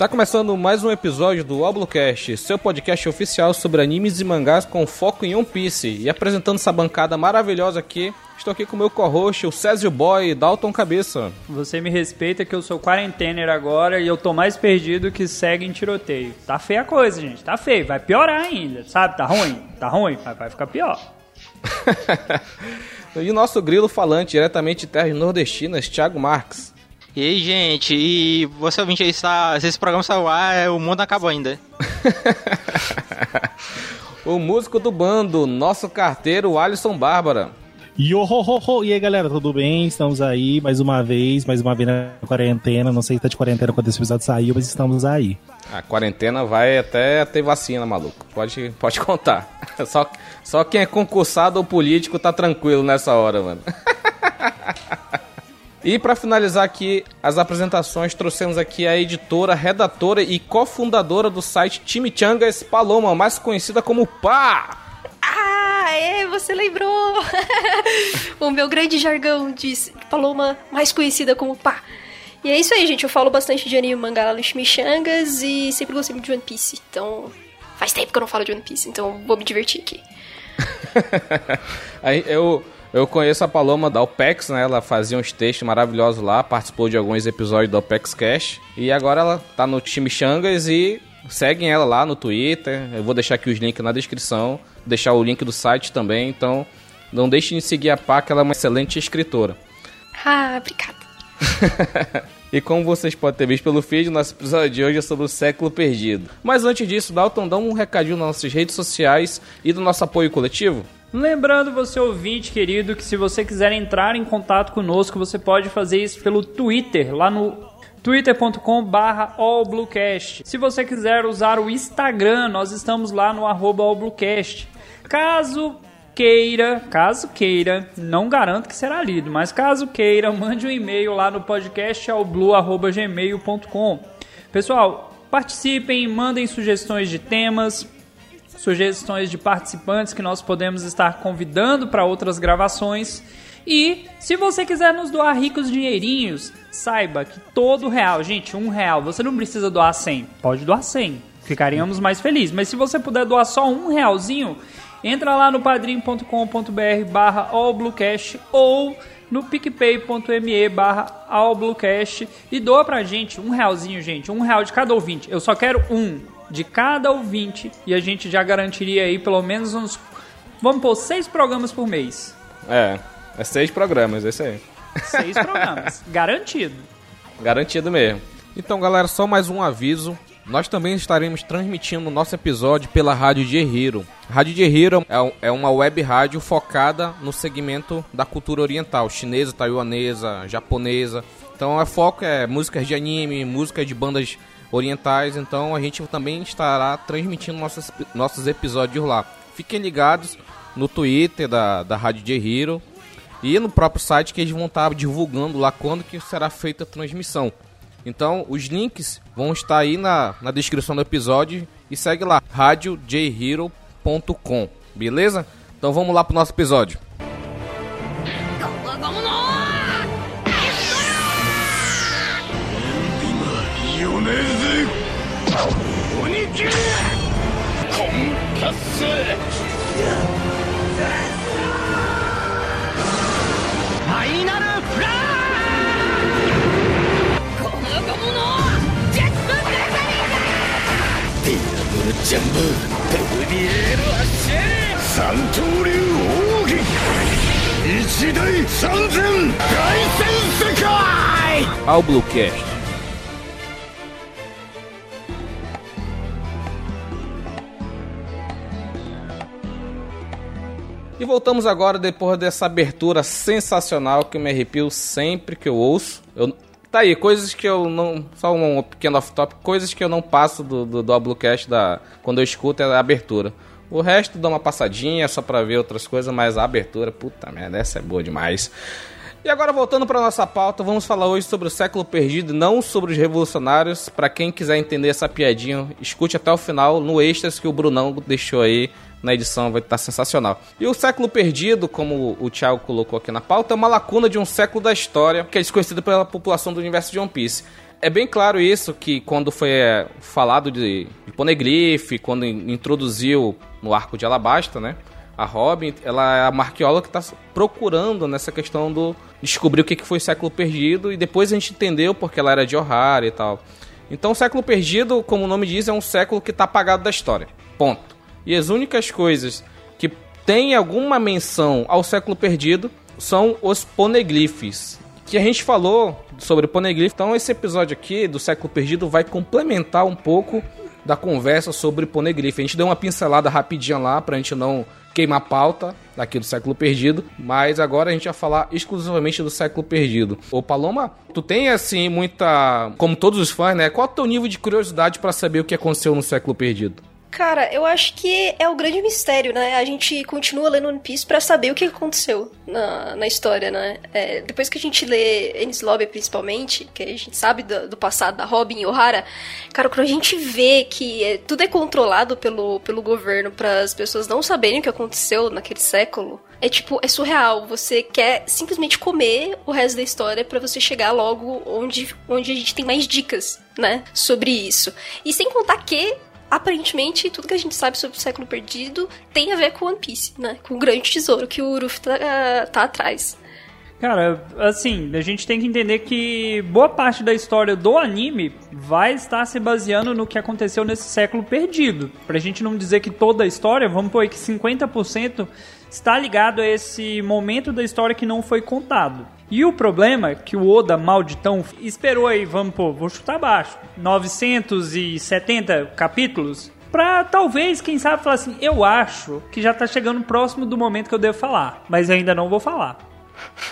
Está começando mais um episódio do Oblocast, seu podcast oficial sobre animes e mangás com foco em One Piece. E apresentando essa bancada maravilhosa aqui, estou aqui com o meu co-host, o Césio Boy Dalton Cabeça. Você me respeita que eu sou quarentener agora e eu tô mais perdido que segue em tiroteio. Tá feia a coisa, gente, tá feio, vai piorar ainda, sabe? Tá ruim, tá ruim, vai, vai ficar pior. e o nosso grilo falante, diretamente de terras nordestinas, Thiago Marques. E aí, gente, e você ouvinte aí, está, se esse programa saiu ar, o mundo acabou ainda. o músico do bando, nosso carteiro, Alisson Bárbara. Yo, ho, ho, ho. E aí, galera, tudo bem? Estamos aí mais uma vez, mais uma vez na quarentena. Não sei se tá de quarentena quando esse episódio saiu, mas estamos aí. A quarentena vai até ter vacina, maluco. Pode, pode contar. Só, só quem é concursado ou político tá tranquilo nessa hora, mano. E para finalizar aqui as apresentações, trouxemos aqui a editora, redatora e cofundadora do site Chimichangas, Paloma, mais conhecida como Pá. Ah, é, você lembrou o meu grande jargão de Paloma, mais conhecida como Pá. E é isso aí, gente. Eu falo bastante de anime mangá lá no Chimichangas e sempre gostei muito de One Piece. Então, faz tempo que eu não falo de One Piece, então vou me divertir aqui. aí eu eu conheço a Paloma da OPEX, né? Ela fazia uns textos maravilhosos lá, participou de alguns episódios do OPEX Cash. E agora ela tá no time Xangas e seguem ela lá no Twitter. Eu vou deixar aqui os links na descrição, deixar o link do site também. Então, não deixem de seguir a Pá, que ela é uma excelente escritora. Ah, obrigada. e como vocês podem ter visto pelo feed, nosso episódio de hoje é sobre o século perdido. Mas antes disso, Dalton, dá um recadinho nas nossas redes sociais e do nosso apoio coletivo. Lembrando você ouvinte querido que se você quiser entrar em contato conosco, você pode fazer isso pelo Twitter, lá no twitter.com barra allbluecast. Se você quiser usar o Instagram, nós estamos lá no arroba allbluecast. Caso queira, caso queira, não garanto que será lido, mas caso queira, mande um e-mail lá no podcast allblue.gmail.com. Pessoal, participem, mandem sugestões de temas, sugestões de participantes que nós podemos estar convidando para outras gravações. E se você quiser nos doar ricos dinheirinhos, saiba que todo real, gente, um real, você não precisa doar 100, pode doar 100, ficaríamos mais felizes. Mas se você puder doar só um realzinho, entra lá no padrim.com.br barra ou no picpay.me barra e doa pra gente um realzinho, gente, um real de cada ouvinte. Eu só quero um de cada ouvinte e a gente já garantiria aí pelo menos uns. Vamos pôr seis programas por mês. É, é seis programas, esse aí. Seis programas, garantido. Garantido mesmo. Então, galera, só mais um aviso. Nós também estaremos transmitindo o nosso episódio pela Rádio de Hero. Rádio de Hero é, é uma web rádio focada no segmento da cultura oriental, chinesa, taiwanesa, japonesa. Então, é foco é músicas de anime, músicas de bandas orientais, então a gente também estará transmitindo nossos, nossos episódios lá. Fiquem ligados no Twitter da, da Rádio J Hero e no próprio site que eles vão estar divulgando lá quando que será feita a transmissão. Então os links vão estar aí na, na descrição do episódio e segue lá, radiojhero.com, beleza? Então vamos lá pro nosso episódio. イナルフラーこのジェットネザリーだディアブルジャンブペルビエー。ル発射三刀流奥義一大三千大戦世界。Ao Bluecast E voltamos agora depois dessa abertura sensacional que me arrepio sempre que eu ouço. Eu, tá aí, coisas que eu não. Só um pequeno off-top, coisas que eu não passo do, do, do da, quando eu escuto é a abertura. O resto dá uma passadinha só pra ver outras coisas, mas a abertura, puta merda, essa é boa demais. E agora voltando para nossa pauta, vamos falar hoje sobre o século perdido, não sobre os revolucionários. Para quem quiser entender essa piadinha, escute até o final no extras que o Brunão deixou aí na edição, vai estar sensacional. E o século perdido, como o Thiago colocou aqui na pauta, é uma lacuna de um século da história que é desconhecido pela população do universo de One Piece. É bem claro isso que quando foi é, falado de, de Poneglyph, quando in- introduziu no arco de Alabasta, né? A Robin, ela é a marqueóloga que está procurando nessa questão do descobrir o que que foi o século perdido e depois a gente entendeu porque ela era de Ohara e tal. Então, o século perdido, como o nome diz, é um século que está apagado da história. Ponto. E as únicas coisas que têm alguma menção ao século perdido são os poneglyphs. Que a gente falou sobre poneglyph. Então, esse episódio aqui do século perdido vai complementar um pouco da conversa sobre poneglyph. A gente deu uma pincelada rapidinha lá pra gente não queimar pauta daqui do século perdido, mas agora a gente vai falar exclusivamente do século perdido. Ô Paloma, tu tem assim muita, como todos os fãs, né? Qual é o teu nível de curiosidade pra saber o que aconteceu no século perdido? Cara, eu acho que é o grande mistério, né? A gente continua lendo One Piece pra saber o que aconteceu na, na história, né? É, depois que a gente lê Enies Lobby, principalmente, que a gente sabe do, do passado da Robin e O'Hara, cara, quando a gente vê que é, tudo é controlado pelo, pelo governo para as pessoas não saberem o que aconteceu naquele século, é tipo, é surreal. Você quer simplesmente comer o resto da história pra você chegar logo onde, onde a gente tem mais dicas, né? Sobre isso. E sem contar que aparentemente tudo que a gente sabe sobre o século perdido tem a ver com One Piece, né? Com o grande tesouro que o Ruffy tá, tá atrás. Cara, assim, a gente tem que entender que boa parte da história do anime vai estar se baseando no que aconteceu nesse século perdido. Pra gente não dizer que toda a história, vamos pôr que 50% está ligado a esse momento da história que não foi contado. E o problema é que o Oda malditão esperou aí, vamos pôr, vou chutar baixo, 970 capítulos Pra talvez, quem sabe, falar assim: eu acho que já tá chegando próximo do momento que eu devo falar, mas ainda não vou falar.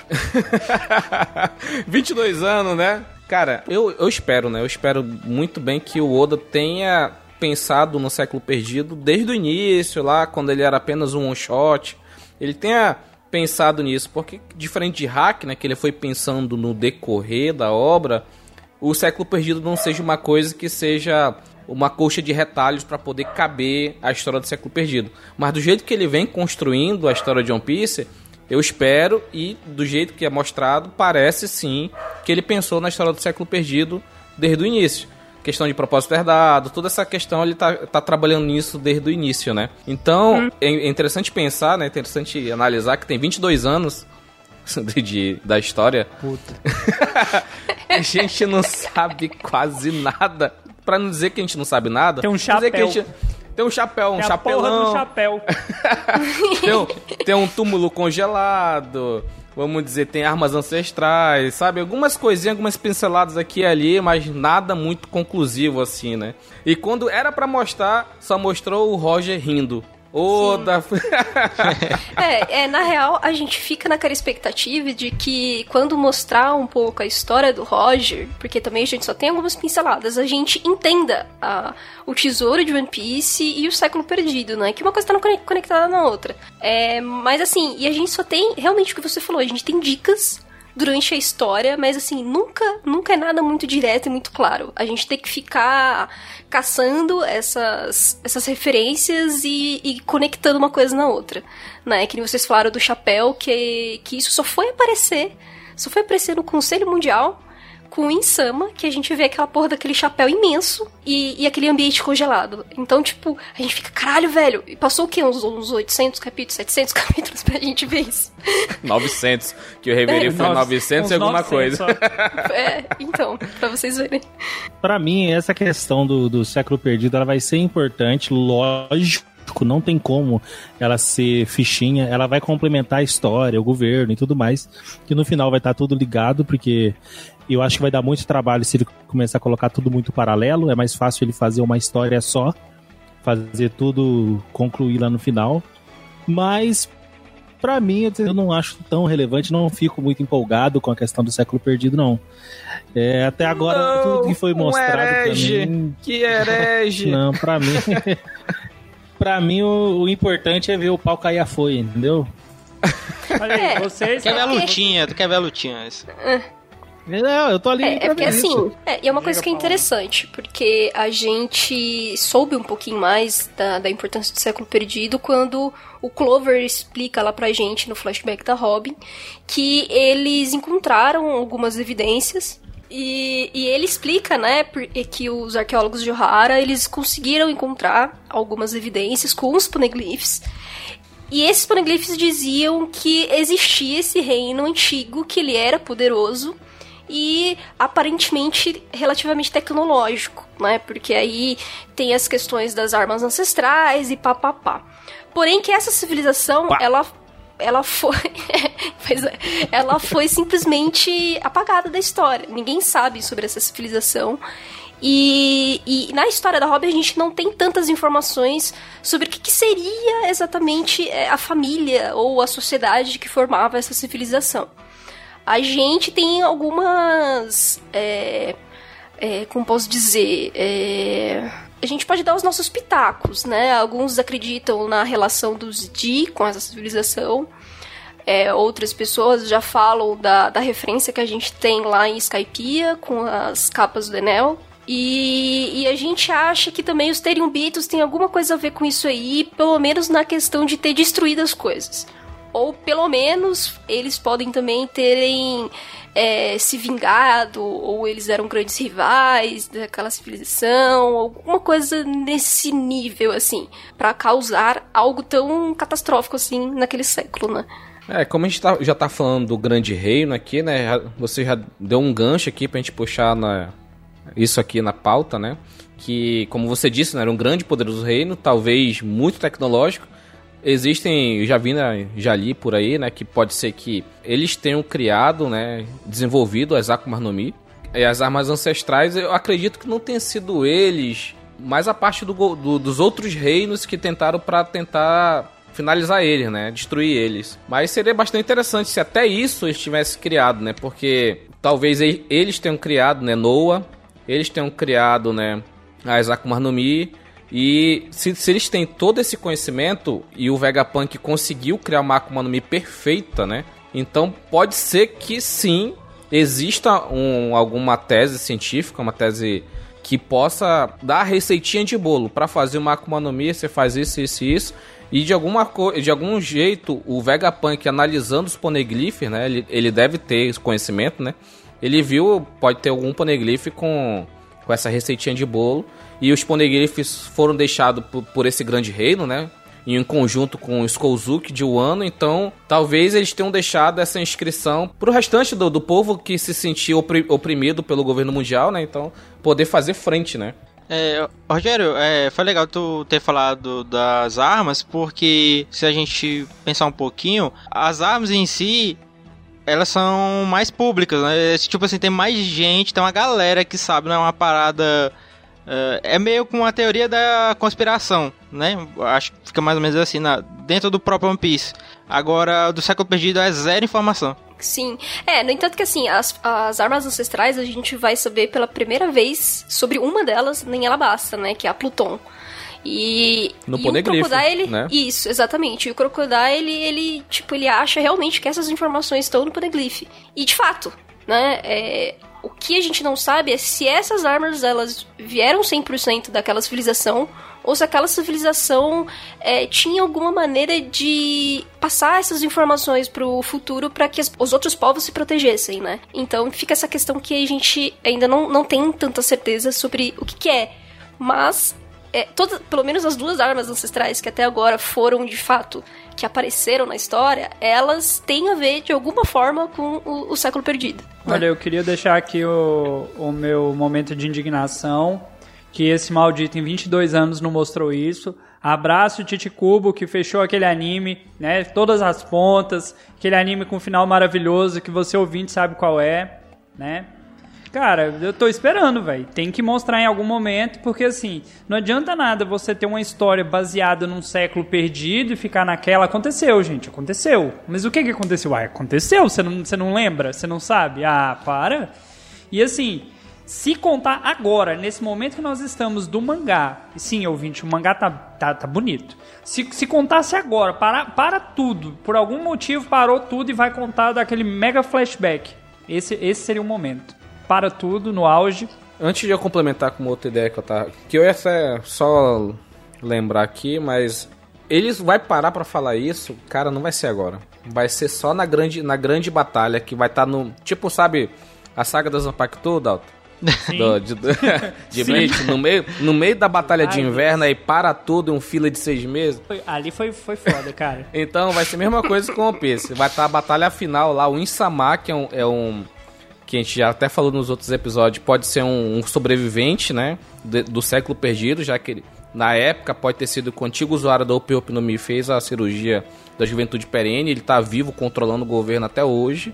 22 anos, né? Cara, eu, eu espero, né? Eu espero muito bem que o Oda tenha pensado no século perdido desde o início, lá quando ele era apenas um one shot. Ele tenha pensado nisso, porque diferente de Hack, né, que ele foi pensando no decorrer da obra, o século perdido não seja uma coisa que seja uma coxa de retalhos para poder caber a história do século perdido. Mas do jeito que ele vem construindo a história de One Piece, eu espero e do jeito que é mostrado, parece sim que ele pensou na história do século perdido desde o início. Questão de propósito herdado, toda essa questão ele tá, tá trabalhando nisso desde o início, né? Então, é é interessante pensar, né? É interessante analisar que tem 22 anos de, de- da história. Puta. A gente não sabe quase nada. Pra não dizer que a gente não sabe nada. Tem um chapéu. gente- Tem um chapéu, um do chapelão. chapéu. tem, um, tem um túmulo congelado. Vamos dizer, tem armas ancestrais, sabe? Algumas coisinhas, algumas pinceladas aqui e ali, mas nada muito conclusivo assim, né? E quando era pra mostrar, só mostrou o Roger rindo. Oda. É, é, na real, a gente fica naquela expectativa de que quando mostrar um pouco a história do Roger, porque também a gente só tem algumas pinceladas, a gente entenda a- o tesouro de One Piece e o século perdido, né? Que uma coisa tá conectada na outra. É, mas assim, e a gente só tem realmente o que você falou, a gente tem dicas durante a história, mas assim, nunca, nunca é nada muito direto e muito claro. A gente tem que ficar caçando essas, essas referências e, e conectando uma coisa na outra, né? Que nem vocês falaram do chapéu, que, que isso só foi aparecer, só foi aparecer no Conselho Mundial com o Insama, que a gente vê aquela porra daquele chapéu imenso e, e aquele ambiente congelado. Então, tipo, a gente fica, caralho, velho, e passou o quê? Uns, uns 800 capítulos, 700 capítulos pra gente ver isso. 900. Que o Reverie foi 900 e alguma 900 coisa. só. É, então, pra vocês verem. Pra mim, essa questão do, do século perdido, ela vai ser importante, lógico. Não tem como ela ser fichinha, ela vai complementar a história, o governo e tudo mais, que no final vai estar tudo ligado, porque eu acho que vai dar muito trabalho se ele começar a colocar tudo muito paralelo, é mais fácil ele fazer uma história só, fazer tudo, concluir lá no final. Mas Pra mim, eu não acho tão relevante, não fico muito empolgado com a questão do século perdido, não. É, até agora, Não, tudo que foi um mostrado herege. também. Que herege. Não, pra mim. pra mim, o, o importante é ver o pau cair a folha, entendeu? Olha aí, É. vocês. Quer ver a lutinha, tu quer ver a lutinha. isso. Não, eu tô ali É, é porque isso. assim, é, e é uma coisa que é interessante, porque a gente soube um pouquinho mais da, da importância do século perdido quando o Clover explica lá pra gente no flashback da Robin que eles encontraram algumas evidências E, e ele explica, né, que os arqueólogos de Ohara, eles conseguiram encontrar algumas evidências com os poneglyphs. E esses poneglyphs diziam que existia esse reino antigo, que ele era poderoso e aparentemente relativamente tecnológico, né? Porque aí tem as questões das armas ancestrais e papapá. Porém que essa civilização, Pá. ela ela foi. é, ela foi simplesmente apagada da história. Ninguém sabe sobre essa civilização. E, e, na história da Robin a gente não tem tantas informações sobre o que, que, seria exatamente é, a família ou a sociedade que formava essa civilização. A gente tem algumas. É, é, como posso dizer? É, a gente pode dar os nossos pitacos, né? Alguns acreditam na relação dos Di com essa civilização. É, outras pessoas já falam da, da referência que a gente tem lá em Skypiea com as capas do Enel. E, e, a gente acha que também os Teriumbitos têm alguma coisa a ver com isso aí, pelo menos na questão de ter destruído as coisas. Ou pelo menos eles podem também terem é, se vingado, ou eles eram grandes rivais daquela civilização, alguma coisa nesse nível, assim, para causar algo tão catastrófico assim naquele século, né? É, como a gente tá, já tá falando do grande reino aqui, né? Você já deu um gancho aqui pra gente puxar na, isso aqui na pauta, né? Que, como você disse, né, era um grande poderoso reino, talvez muito tecnológico, Existem, já vi, né, já li por aí, né, que pode ser que eles tenham criado, né, desenvolvido as Akumas no Mi. E as armas ancestrais, eu acredito que não tenha sido eles, mas a parte do, do, dos outros reinos que tentaram para tentar finalizar eles, né, destruir eles. Mas seria bastante interessante se até isso eles tivessem criado, né, porque talvez eles tenham criado, né, Noah, eles tenham criado, né, as Akumas no Mi, e se, se, eles têm todo esse conhecimento e o Vegapunk conseguiu criar uma Akuma no Mi perfeita, né? Então pode ser que sim exista um, alguma tese científica, uma tese que possa dar receitinha de bolo para fazer uma Akuma no Mi, você faz isso, isso e isso. E de, alguma de algum jeito, o Vegapunk analisando os poneglyphs, né? Ele, ele deve ter esse conhecimento, né? Ele viu, pode ter algum poneglyph com, com essa receitinha de bolo e os poneglyphs foram deixados por, por esse grande reino, né? em conjunto com o Skolzuk de Wano, então talvez eles tenham deixado essa inscrição pro restante do, do povo que se sentia oprimido pelo governo mundial, né? Então, poder fazer frente, né? É, Rogério, é, foi legal tu ter falado das armas, porque se a gente pensar um pouquinho, as armas em si, elas são mais públicas, né? Tipo assim, tem mais gente, tem uma galera que sabe, não é uma parada é meio com a teoria da conspiração, né? Acho que fica mais ou menos assim, na, dentro do próprio One Piece. Agora, do século perdido é zero informação. Sim. É, no entanto que assim, as, as armas ancestrais a gente vai saber pela primeira vez sobre uma delas nem ela basta, né? Que é a Pluton. E, no e o Crocodile, né? Isso, exatamente. E o Crocodile, ele, ele, tipo, ele acha realmente que essas informações estão no Poneglyph. E de fato, né? É, o que a gente não sabe é se essas armas elas vieram 100% daquela civilização ou se aquela civilização é, tinha alguma maneira de passar essas informações para o futuro para que as, os outros povos se protegessem, né? Então fica essa questão que a gente ainda não, não tem tanta certeza sobre o que, que é. Mas, é, pelo menos as duas armas ancestrais que até agora foram de fato que apareceram na história, elas têm a ver de alguma forma com o, o século perdido. Né? Olha, eu queria deixar aqui o, o meu momento de indignação, que esse maldito em 22 anos não mostrou isso. Abraço Titi Kubo, que fechou aquele anime, né? Todas as pontas, aquele anime com final maravilhoso que você ouvinte sabe qual é, né? Cara, eu tô esperando, velho. Tem que mostrar em algum momento, porque assim, não adianta nada você ter uma história baseada num século perdido e ficar naquela. Aconteceu, gente, aconteceu. Mas o que que aconteceu? Ah, aconteceu, você não, você não lembra? Você não sabe? Ah, para. E assim, se contar agora, nesse momento que nós estamos do mangá, sim, ouvinte, o mangá tá, tá, tá bonito. Se, se contasse agora, para, para tudo, por algum motivo parou tudo e vai contar daquele mega flashback. Esse, esse seria o momento para tudo no auge. Antes de eu complementar com uma outra ideia que eu tava. Que eu ia só lembrar aqui, mas. Eles vai parar para falar isso, cara, não vai ser agora. Vai ser só na grande, na grande batalha que vai estar tá no. Tipo, sabe, a saga da Zanpakuto, Dalton? Do, de, de Bleach, no meio, no meio da batalha de inverno, aí para tudo em um fila de seis meses. Foi- ali foi, foi foda, cara. Então vai ser a mesma coisa com o One Piece. Vai estar a batalha final lá, o Insama, que é um, é um- Que a gente já até falou nos outros episódios, pode ser um, um sobrevivente, né? de- do século perdido, já que ele, na época pode ter sido que o antigo usuário da Ope Ope no Mi fez a cirurgia da juventude perene, ele tá vivo controlando o governo até hoje.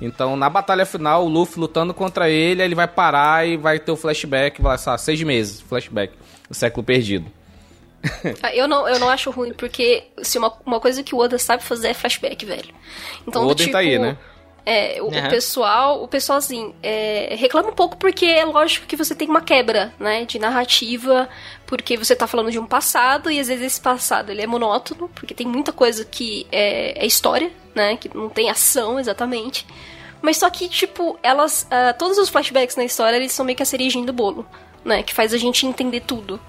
Então, na batalha final, o Luffy lutando contra ele, ele vai parar e vai ter o flashback, vai lá, seis meses, flashback, do século perdido. Ah, Eu não, eu não acho ruim, porque se uma, uma coisa que o Oda sabe fazer é flashback, velho. Então, O do Oden tá aí, né? É, o, o Aham. pessoal, o pessoal assim, é, reclama um pouco porque é lógico que você tem uma quebra, né, de narrativa, porque você tá falando de um passado e às vezes esse passado ele é monótono, porque tem muita coisa que é, é história, né, que não tem ação exatamente. Mas só que, tipo, elas, ah, todos os flashbacks na história, eles são meio que a cerejinha do bolo, né, que faz a gente entender tudo.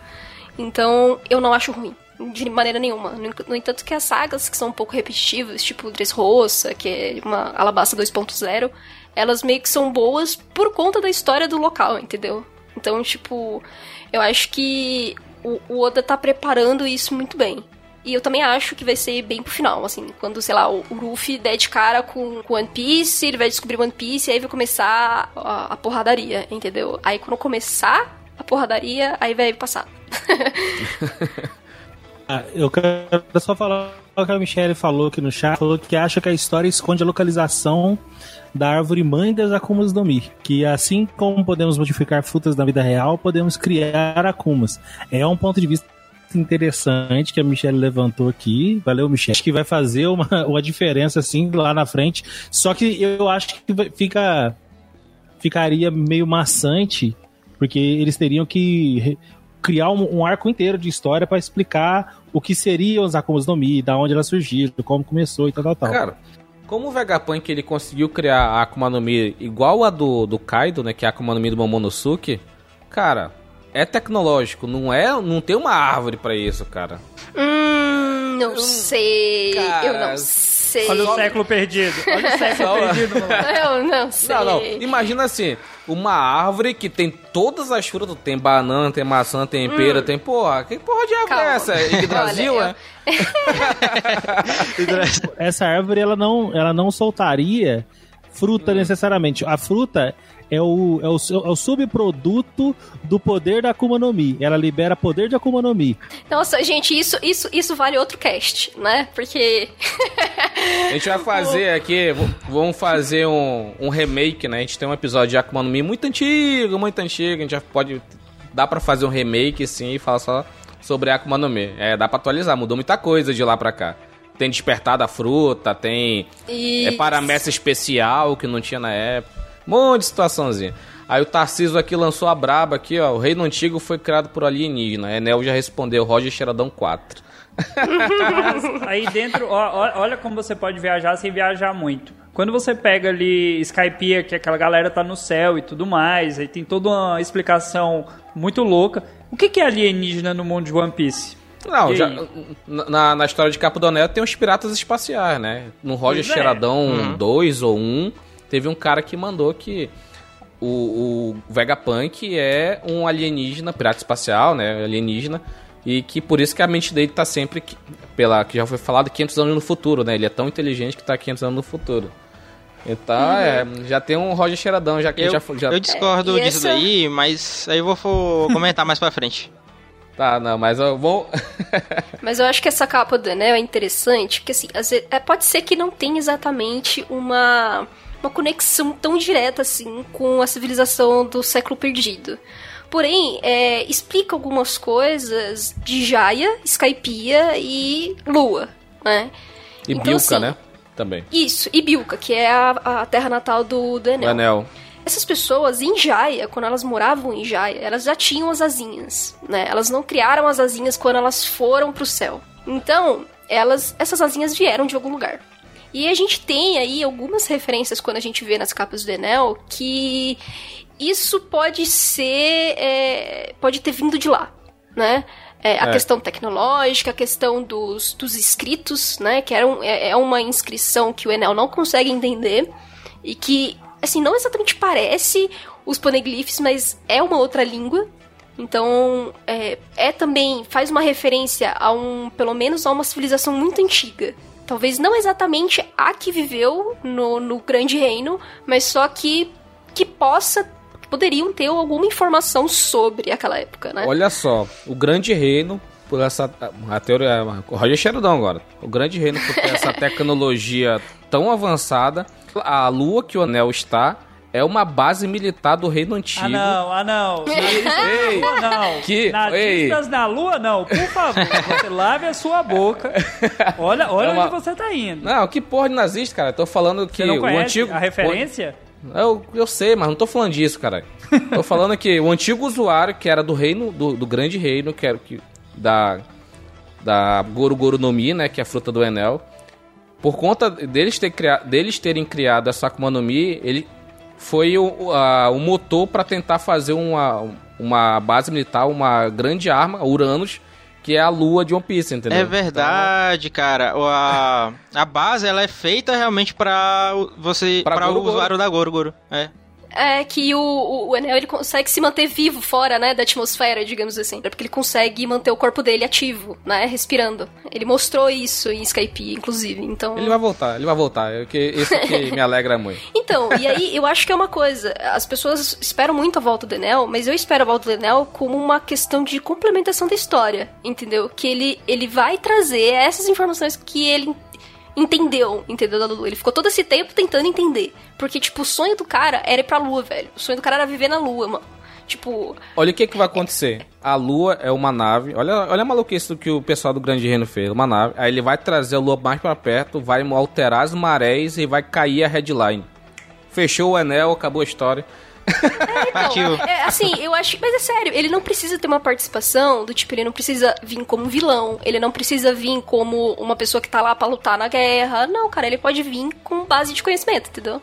Então, eu não acho ruim. De maneira nenhuma. No no entanto, que as sagas que são um pouco repetitivas, tipo Dressrosa, que é uma Alabasta 2.0, elas meio que são boas por conta da história do local, entendeu? Então, tipo, eu acho que o, o Oda tá preparando isso muito bem. E eu também acho que vai ser bem pro final, assim, quando, sei lá, o, o Luffy der de cara com, com One Piece, ele vai descobrir One Piece e aí vai começar a, a porradaria, entendeu? Aí quando começar a porradaria, aí vai passar. Ah, eu quero só falar o que a Michelle falou aqui no chat, falou que acha que a história esconde a localização da árvore mãe das Akumas no Mi, que assim como podemos modificar frutas na vida real, podemos criar Akumas. É um ponto de vista interessante que a Michelle levantou aqui. Valeu, Michelle. Acho que vai fazer uma, uma diferença assim lá na frente. Só que eu acho que fica ficaria meio maçante, porque eles teriam que criar um, um arco inteiro de história pra explicar o que seriam os Akumas no Mi, da onde elas surgiram, como começou e tal, tal, tal. Cara, como o Vegapunk ele conseguiu criar a Akuma no Mi igual a do, do Kaido, né? Que é a Akuma no Mi do Momonosuke, cara, é tecnológico, não é, não tem uma árvore pra isso, cara. Hum, não sei. cara, eu não sei. Olha o século perdido. Olha o século perdido, mano. Eu não sei. Não, não, imagina assim, uma árvore que tem todas as frutas, tem banana, tem maçã, tem pera, tem porra, que porra de árvore Calma. é essa? É Yggdrasil, Olha, é? Essa árvore ela não, ela não soltaria fruta necessariamente. A fruta é o, é, o, é o subproduto do poder da Akuma no Mi. Ela libera poder de Akuma no Mi. Nossa, gente, isso, isso, isso vale outro cast, né? Porque. A gente vai fazer aqui, vamos fazer um, um remake, né? A gente tem um episódio de Akuma no Mi muito antigo, muito antigo. A gente já pode. Dá pra fazer um remake, sim, e falar só sobre Akuma no Mi. É, dá pra atualizar, mudou muita coisa de lá pra cá. Tem despertar da fruta, tem é paramécia especial que não tinha na época. Um monte de situaçãozinha. Aí o Tarciso aqui lançou a braba aqui, ó. O reino antigo foi criado por alienígena. Enel já respondeu, Roger Xeradão 4. Mas aí dentro, ó, ó- olha como você pode viajar sem viajar muito. Quando você pega ali Skypiea, que aquela galera tá no céu e tudo mais, aí tem toda uma explicação muito louca. O que, que é alienígena no mundo de One Piece? Não, já, na, na história de Capodonel tem os piratas espaciais, né? No Roger Pois é. Xeradão 2 ou 1, teve um cara que mandou que o, o Vegapunk é um alienígena, pirata espacial, né? Alienígena. E que por isso que a mente dele tá sempre, que- pela que já foi falado, 500 anos no futuro, né? Ele é tão inteligente que tá 500 anos no futuro. Então, é, já tem um Roger Xeradão, já que Eu, já, já eu discordo É, disso essa- daí, mas aí eu vou comentar mais pra frente. Tá, não, mas eu vou. Mas eu acho que essa capa do Enel é interessante, porque assim, vezes, é, pode ser que não tenha exatamente uma, uma conexão tão direta assim com a civilização do século perdido. Porém, é, explica algumas coisas de Jaya, Skypiea e Lua, né? E Então, Bilka, assim, né? Também. Isso, e Bilka, que é a, a terra natal do, do O Enel. Essas pessoas em Jaya, quando elas moravam em Jaya, elas já tinham as asinhas, né? Elas não criaram as asinhas quando elas foram pro céu. Então, elas, essas asinhas vieram de algum lugar. E a gente tem aí algumas referências quando a gente vê nas capas do Enel que isso pode ser, é, pode ter vindo de lá, né? É, a É. questão tecnológica, a questão dos, dos escritos, né? Que era um- é, é uma inscrição que o Enel não consegue entender e que assim, não exatamente parece os poneglyphs, mas é uma outra língua. Então, é, é também, faz uma referência a um, pelo menos a uma civilização muito antiga. Talvez não exatamente a que viveu no, no Grande Reino, mas só que, que possa, poderiam ter alguma informação sobre aquela época, né? Olha só, o Grande Reino, por essa. A teoria. O Roger agora. O Grande Reino, por essa tecnologia tão avançada, a lua que o anel está é uma base militar do reino antigo. Ah, não, ah, não. Ei, não. Que- Nazistas na lua, não. Por favor, você lave a sua boca. Olha, olha É uma- onde você tá indo. Não, que porra de nazista, cara? Tô falando que Você não o antigo. a referência? Eu, eu sei, mas não tô falando disso, cara. tô falando que o antigo usuário, que era do reino, do, do grande reino, que era que, da, da Goro Goro no Mi, né, que é a fruta do Enel, por conta deles, ter criado, deles terem criado essa Akuma no Mi, ele foi o, a- o motor para tentar fazer uma, uma base militar, uma grande arma, Uranus, que é a lua de One Piece, entendeu? É verdade, cara. O- A, a base ela é feita realmente pra o- você para o usuário da Goro Goro. É. É que o, o, o Enel ele consegue se manter vivo fora, né, da atmosfera, digamos assim. É porque ele consegue manter o corpo dele ativo, né, respirando. Ele mostrou isso em Skype, inclusive. Então, Ele vai voltar, ele vai voltar. É que, isso que me alegra muito. então, e aí eu acho que é uma coisa. As pessoas esperam muito a volta do Enel, mas eu espero a volta do Enel como uma questão de complementação da história, entendeu? Que ele, ele vai trazer essas informações que ele entendeu, entendeu, da Lua. Ele ficou todo esse tempo tentando entender. Porque, tipo, o sonho do cara era ir pra Lua, velho. O sonho do cara era viver na Lua, mano. Tipo, Olha o que, que vai acontecer. A Lua é uma nave. Olha, olha a maluquice do que o pessoal do Grande Reino fez. Uma nave. Aí ele vai trazer a Lua mais pra perto, vai alterar as marés e vai cair a headline. Fechou o anel, acabou a história. Partiu. Então, é, assim, eu acho. Mas é sério, ele não precisa ter uma participação do tipo, ele não precisa vir como vilão, ele não precisa vir como uma pessoa que tá lá pra lutar na guerra. Não, cara, ele pode vir com base de conhecimento, entendeu?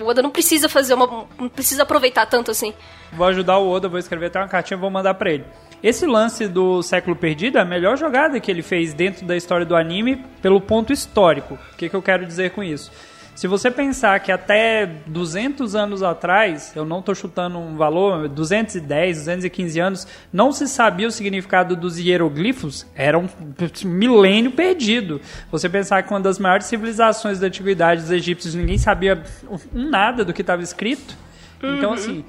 O Oda não precisa fazer uma. não precisa aproveitar tanto assim. Vou ajudar o Oda, vou escrever até uma cartinha e vou mandar pra ele. Esse lance do século perdido é a melhor jogada que ele fez dentro da história do anime pelo ponto histórico. O que, que eu quero dizer com isso? Se você pensar que até 200 anos atrás, eu não estou chutando um valor, 210, 215 anos, não se sabia o significado dos hieroglifos, era um milênio perdido. Você pensar que uma das maiores civilizações da antiguidade, os egípcios, ninguém sabia um nada do que estava escrito. Então, assim,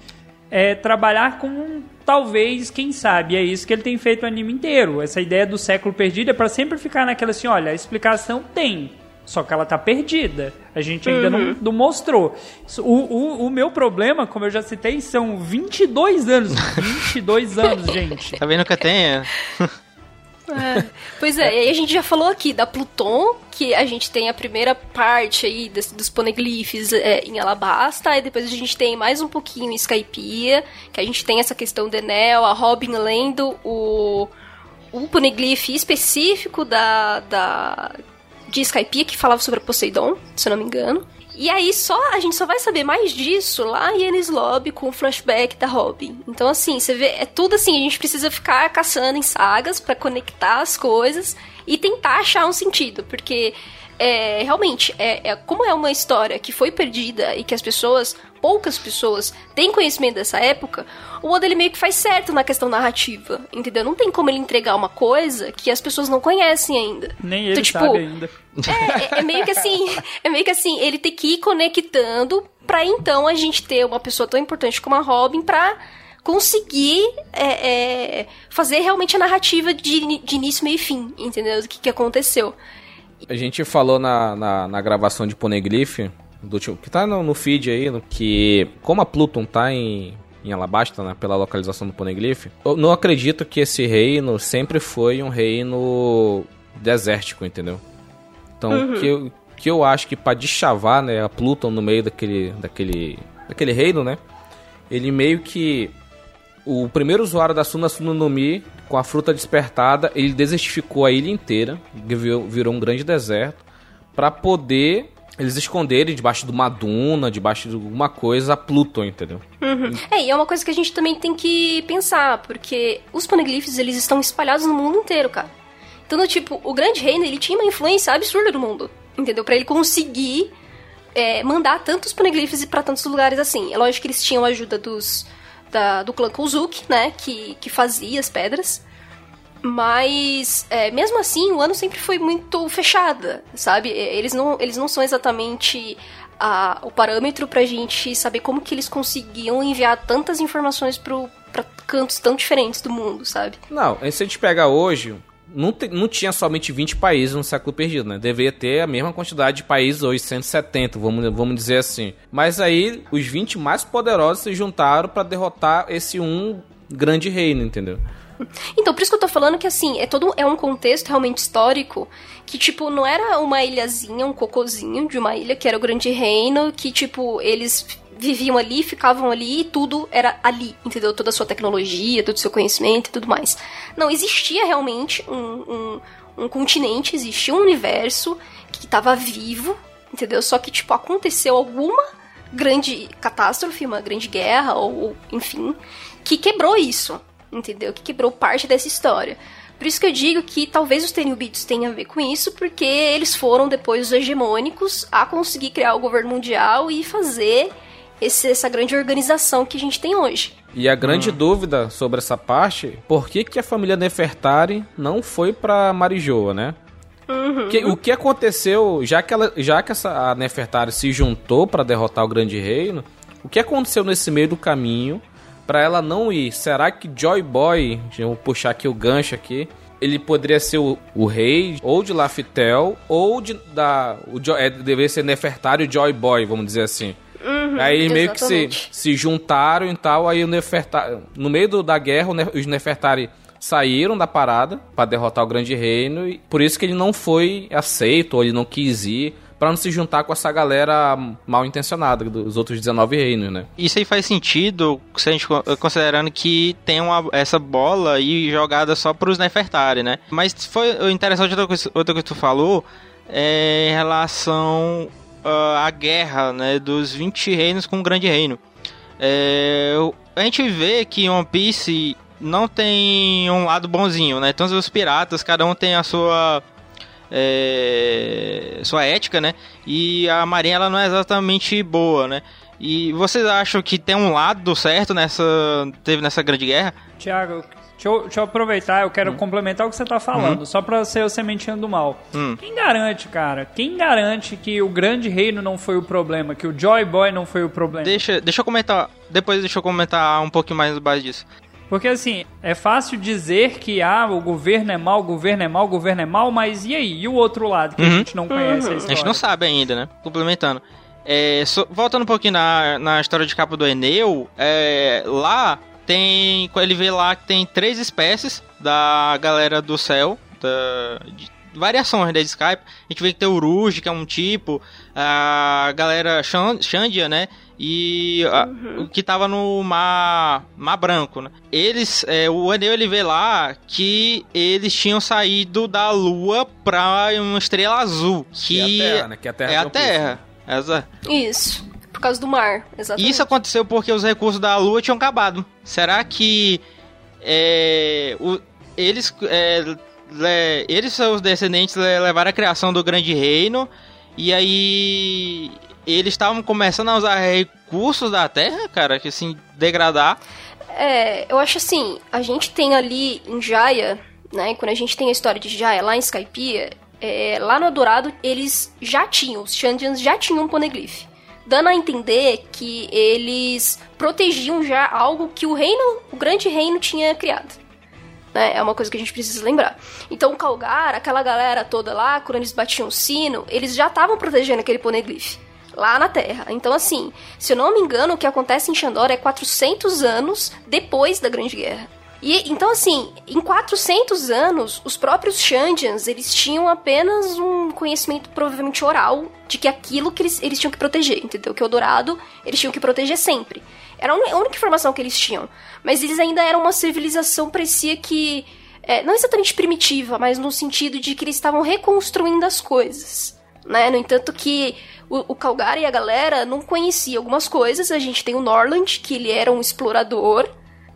é trabalhar com talvez, quem sabe, é isso que ele tem feito o anime inteiro. Essa ideia do século perdido é para sempre ficar naquela assim, olha, a explicação tem, só que ela tá perdida. A gente ainda não, não mostrou. O, o, o meu problema, como eu já citei, são 22 anos. 22 anos, gente. Tá vendo que tem? É. Pois é, e a gente já falou aqui da Pluton, que a gente tem a primeira parte aí des- dos poneglyphs é, em Alabasta, e depois a gente tem mais um pouquinho em Skypiea, que a gente tem essa questão do Enel, a Robin lendo o, o poneglyph específico da, da, de Skypiea, que falava sobre Poseidon, se eu não me engano. E aí só a gente só vai saber mais disso lá em Ennis Lobby com o flashback da Robin. Então assim, você vê, é tudo assim, a gente precisa ficar caçando em sagas pra conectar as coisas e tentar achar um sentido, porque é, realmente, é, é- como é uma história que foi perdida e que as pessoas, poucas pessoas, têm conhecimento dessa época, o Oda ele meio que faz certo na questão narrativa, entendeu? Não tem como ele entregar uma coisa que as pessoas não conhecem ainda. Nem Então, ele tipo, sabe ainda. é, é- é meio que assim, é meio que assim, ele tem que ir conectando pra então a gente ter uma pessoa tão importante como a Robin pra conseguir é, é, fazer realmente a narrativa de, de início, meio e fim, entendeu? Do que, que aconteceu. A gente falou na, na, na gravação de Poneglyph, do, tipo- que tá no, no feed aí, no- que como a Pluton tá em, em Alabasta, né, pela localização do Poneglyph, eu não acredito que esse reino sempre foi um reino desértico, entendeu? Então, que, eu, que eu acho que pra deschavar, né, a Pluton no meio daquele, daquele, daquele reino, né, ele meio que o primeiro usuário da Suna Suna no Mi, com a fruta despertada, ele desertificou a ilha inteira, virou, virou um grande deserto, pra poder eles esconderem debaixo de uma duna, debaixo de alguma coisa, a Pluton, entendeu? É, e é uma coisa que a gente também tem que pensar, porque os poneglyphs, eles estão espalhados no mundo inteiro, cara. Então, tipo, o Grande Reino, ele tinha uma influência absurda no mundo, entendeu? Pra ele conseguir é, mandar tantos poneglyphs para tantos lugares assim. É lógico que eles tinham a ajuda dos, da, do clã Kuzuki, né? Que, que fazia as pedras. Mas, é, mesmo assim, o ano sempre foi muito fechada, sabe? Eles não, eles não são exatamente a, o parâmetro pra gente saber como que eles conseguiam enviar tantas informações pro, pra cantos tão diferentes do mundo, sabe? Não, se a gente pega hoje, não, te, não tinha somente 20 países no século perdido, né? Deveria ter a mesma quantidade de países hoje, 170, vamos, vamos dizer assim. Mas aí, os 20 mais poderosos se juntaram para derrotar esse um grande reino, entendeu? Então, por isso que eu tô falando que, assim, é todo é um contexto realmente histórico que, tipo, não era uma ilhazinha, um cocozinho de uma ilha que era o Grande Reino, que, tipo, eles viviam ali, ficavam ali e tudo era ali, entendeu? Toda a sua tecnologia, todo o seu conhecimento e tudo mais. Não, existia realmente um, um, um continente, existia um universo que estava vivo, entendeu? Só que, tipo, aconteceu alguma grande catástrofe, uma grande guerra, ou enfim, que quebrou isso, entendeu? Que quebrou parte dessa história. Por isso que eu digo que talvez os Tenryubitos tenham a ver com isso, porque eles foram depois os hegemônicos a conseguir criar o governo mundial e fazer esse, essa grande organização que a gente tem hoje. E a grande hum. dúvida sobre essa parte, por que, que a família Nefertari não foi para Marijoa, né? Uhum. Que, o que aconteceu, já que, ela, já que essa, a Nefertari se juntou para derrotar o Grande Reino, o que aconteceu nesse meio do caminho para ela não ir? Será que Joy Boy, vou puxar aqui o gancho aqui, ele poderia ser o, o rei ou de Laftel ou de da o é, deveria ser Nefertari Joy Boy, vamos dizer assim. Uhum, aí meio que se, se juntaram e tal, aí o Nefertari, no meio do, da guerra, os Nefertari saíram da parada para derrotar o Grande Reino e por isso que ele não foi aceito ou ele não quis ir para não se juntar com essa galera mal intencionada dos outros 19 reinos, né? Isso aí faz sentido, se a gente considerando que tem uma, essa bola aí jogada só para os Nefertari, né? Mas foi interessante outra coisa, outra coisa que tu falou é em relação uh, a guerra né, dos 20 reinos com o grande reino. É, a gente vê que One Piece não tem um lado bonzinho, né? Então os piratas, cada um tem a sua é, sua ética, né? E a marinha ela não é exatamente boa, né? E vocês acham que tem um lado certo nessa teve nessa grande guerra? Tiago, Deixa eu, deixa eu, aproveitar, eu quero hum. complementar o que você tá falando, hum. só pra ser o sementinho do mal. Hum. Quem garante, cara? Quem garante que o grande reino não foi o problema, que o Joy Boy não foi o problema? Deixa, deixa eu comentar, depois deixa eu comentar um pouquinho mais base disso. Porque assim, é fácil dizer que ah, o governo é mal, o governo é mal, o governo é mal, mas e aí? E o outro lado que uhum. a gente não conhece uhum. a, a gente não sabe ainda, né? Complementando. É, so, voltando um pouquinho na, na história de capa do Eneu, é, lá tem. Ele vê lá que tem três espécies da galera do céu. Da, de, variações da Skype. A gente vê que tem o Rouge, que é um tipo. A galera Xandia, né? E a, uhum. o que tava no mar, mar branco, né? Eles, é, o Anel ele vê lá que eles tinham saído da Lua pra uma estrela azul. Que, é a Terra, né? Que é a Terra. É a Terra. Essa. Isso por causa do mar, exatamente. Isso aconteceu porque os recursos da Lua tinham acabado. Será que é, o, eles, é, le, eles seus descendentes levaram a criação do Grande Reino e aí eles estavam começando a usar recursos da Terra, cara, que assim degradar? É, eu acho assim, a gente tem ali em Jaya, né, quando a gente tem a história de Jaya lá em Skypiea, é, lá no Adorado eles já tinham, os Shandians já tinham um poneglyph dando a entender que eles protegiam já algo que o reino, o grande reino tinha criado. Né? É uma coisa que a gente precisa lembrar. Então o Calgar, aquela galera toda lá, quando eles batiam o sino, eles já estavam protegendo aquele poneglyph lá na Terra. Então assim, se eu não me engano, o que acontece em Xandor é 400 anos depois da Grande Guerra. E então assim, em 400 anos, os próprios Shandians, eles tinham apenas um conhecimento provavelmente oral de que aquilo que eles, eles tinham que proteger, entendeu? Que o dourado, eles tinham que proteger sempre. Era a única informação que eles tinham. Mas eles ainda eram uma civilização, parecia que é, não exatamente primitiva, mas no sentido de que eles estavam reconstruindo as coisas. Né? No entanto que o, o Calgary e a galera não conheciam algumas coisas. A gente tem o Norland, que ele era um explorador,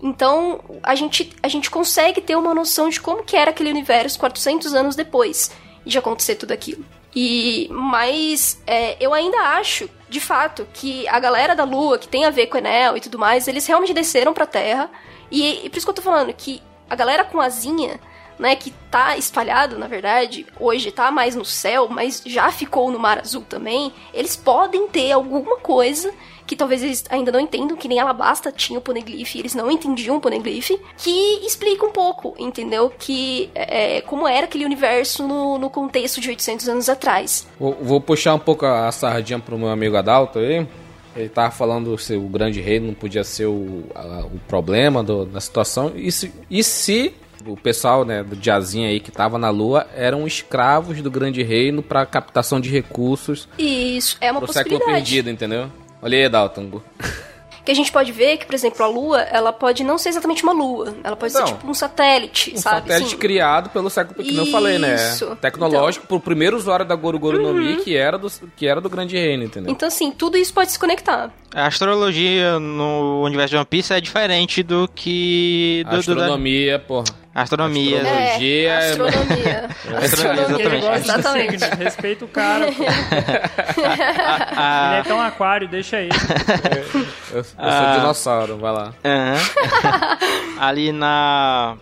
então, a gente, a gente consegue ter uma noção de como que era aquele universo 400 anos depois de acontecer tudo aquilo. E mas é, eu ainda acho, de fato, que a galera da Lua, que tem a ver com Enel e tudo mais, eles realmente desceram pra Terra. E, e por isso que eu tô falando que a galera com asinha, né, que tá espalhado, na verdade, hoje tá mais no céu, mas já ficou no mar azul também, eles podem ter alguma coisa que talvez eles ainda não entendam, que nem Alabasta tinha o Poneglyph, eles não entendiam o Poneglyph, que explica um pouco, entendeu? Que é, como era aquele universo no, no contexto de 800 anos atrás. Vou, vou puxar um pouco a sardinha pro meu amigo Adalto aí. Ele tava falando se o grande rei não podia ser o, a, o problema do, da situação. E se, e se o pessoal né, do Jazinha aí que tava na lua eram escravos do grande reino para captação de recursos Isso, é uma pro século possibilidade. perdido, entendeu? Olha aí, Dalton. Que a gente pode ver que, por exemplo, a Lua, ela pode não ser exatamente uma Lua. Ela pode Não. ser tipo um satélite, Um sabe? satélite Sim. criado pelo século que eu falei, né? Isso. Tecnológico pro primeiro usuário da Goru Goru no Mi, que era do que era do grande reino, entendeu? Então, assim, tudo isso pode se conectar. A astrologia no universo de One Piece é diferente do que. Do, do- da- Astronomia, porra. Astronomia. Astro- Biologia é, é- astronomia. Astronomia, Ele exatamente. Exatamente. signo, respeita o cara. pô. Ah, Ele é tão aquário, deixa ele. Eu, eu Ah. sou dinossauro, vai lá. Ali na.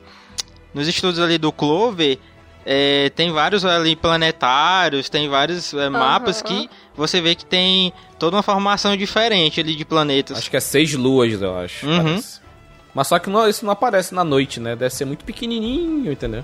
Nos estudos ali do Clover, é, tem vários ali planetários, tem vários é, mapas que você vê que tem toda uma formação diferente ali de planetas. Acho que é seis luas, eu acho. Uhum. parece. Mas só que não- isso não aparece na noite, né? Deve ser muito pequenininho, entendeu?